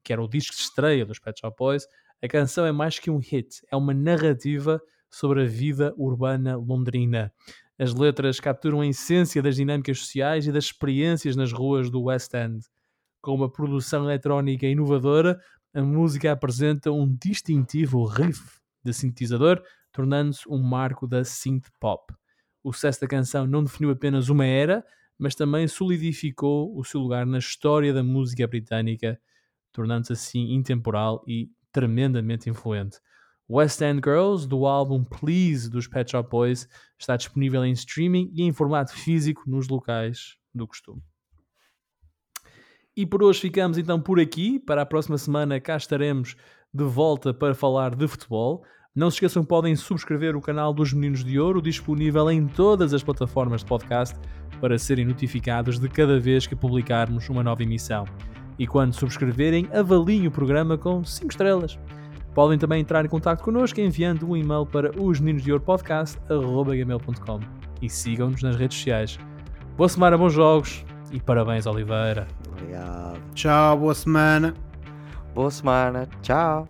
que era o disco de estreia dos Pet Shop Boys, a canção é mais que um hit, é uma narrativa sobre a vida urbana londrina. As letras capturam a essência das dinâmicas sociais e das experiências nas ruas do West End. Com uma produção eletrónica inovadora, a música apresenta um distintivo riff de sintetizador, tornando-se um marco da synth pop. O sucesso da canção não definiu apenas uma era, mas também solidificou o seu lugar na história da música britânica, tornando-se assim intemporal e tremendamente influente. West End Girls, do álbum Please dos Pet Shop Boys, está disponível em streaming e em formato físico nos locais do costume. E por hoje ficamos então por aqui. Para a próxima semana cá estaremos de volta para falar de futebol. Não se esqueçam que podem subscrever o canal dos Meninos de Ouro, disponível em todas as plataformas de podcast para serem notificados de cada vez que publicarmos uma nova emissão. E quando subscreverem, avaliem o programa com 5 estrelas. Podem também entrar em contato connosco enviando um e-mail para osmeninosdeouropodcast.com e sigam-nos nas redes sociais. Boa semana, bons jogos e parabéns, Oliveira. Obrigado. Tchau, boa semana. Boa semana. Tchau.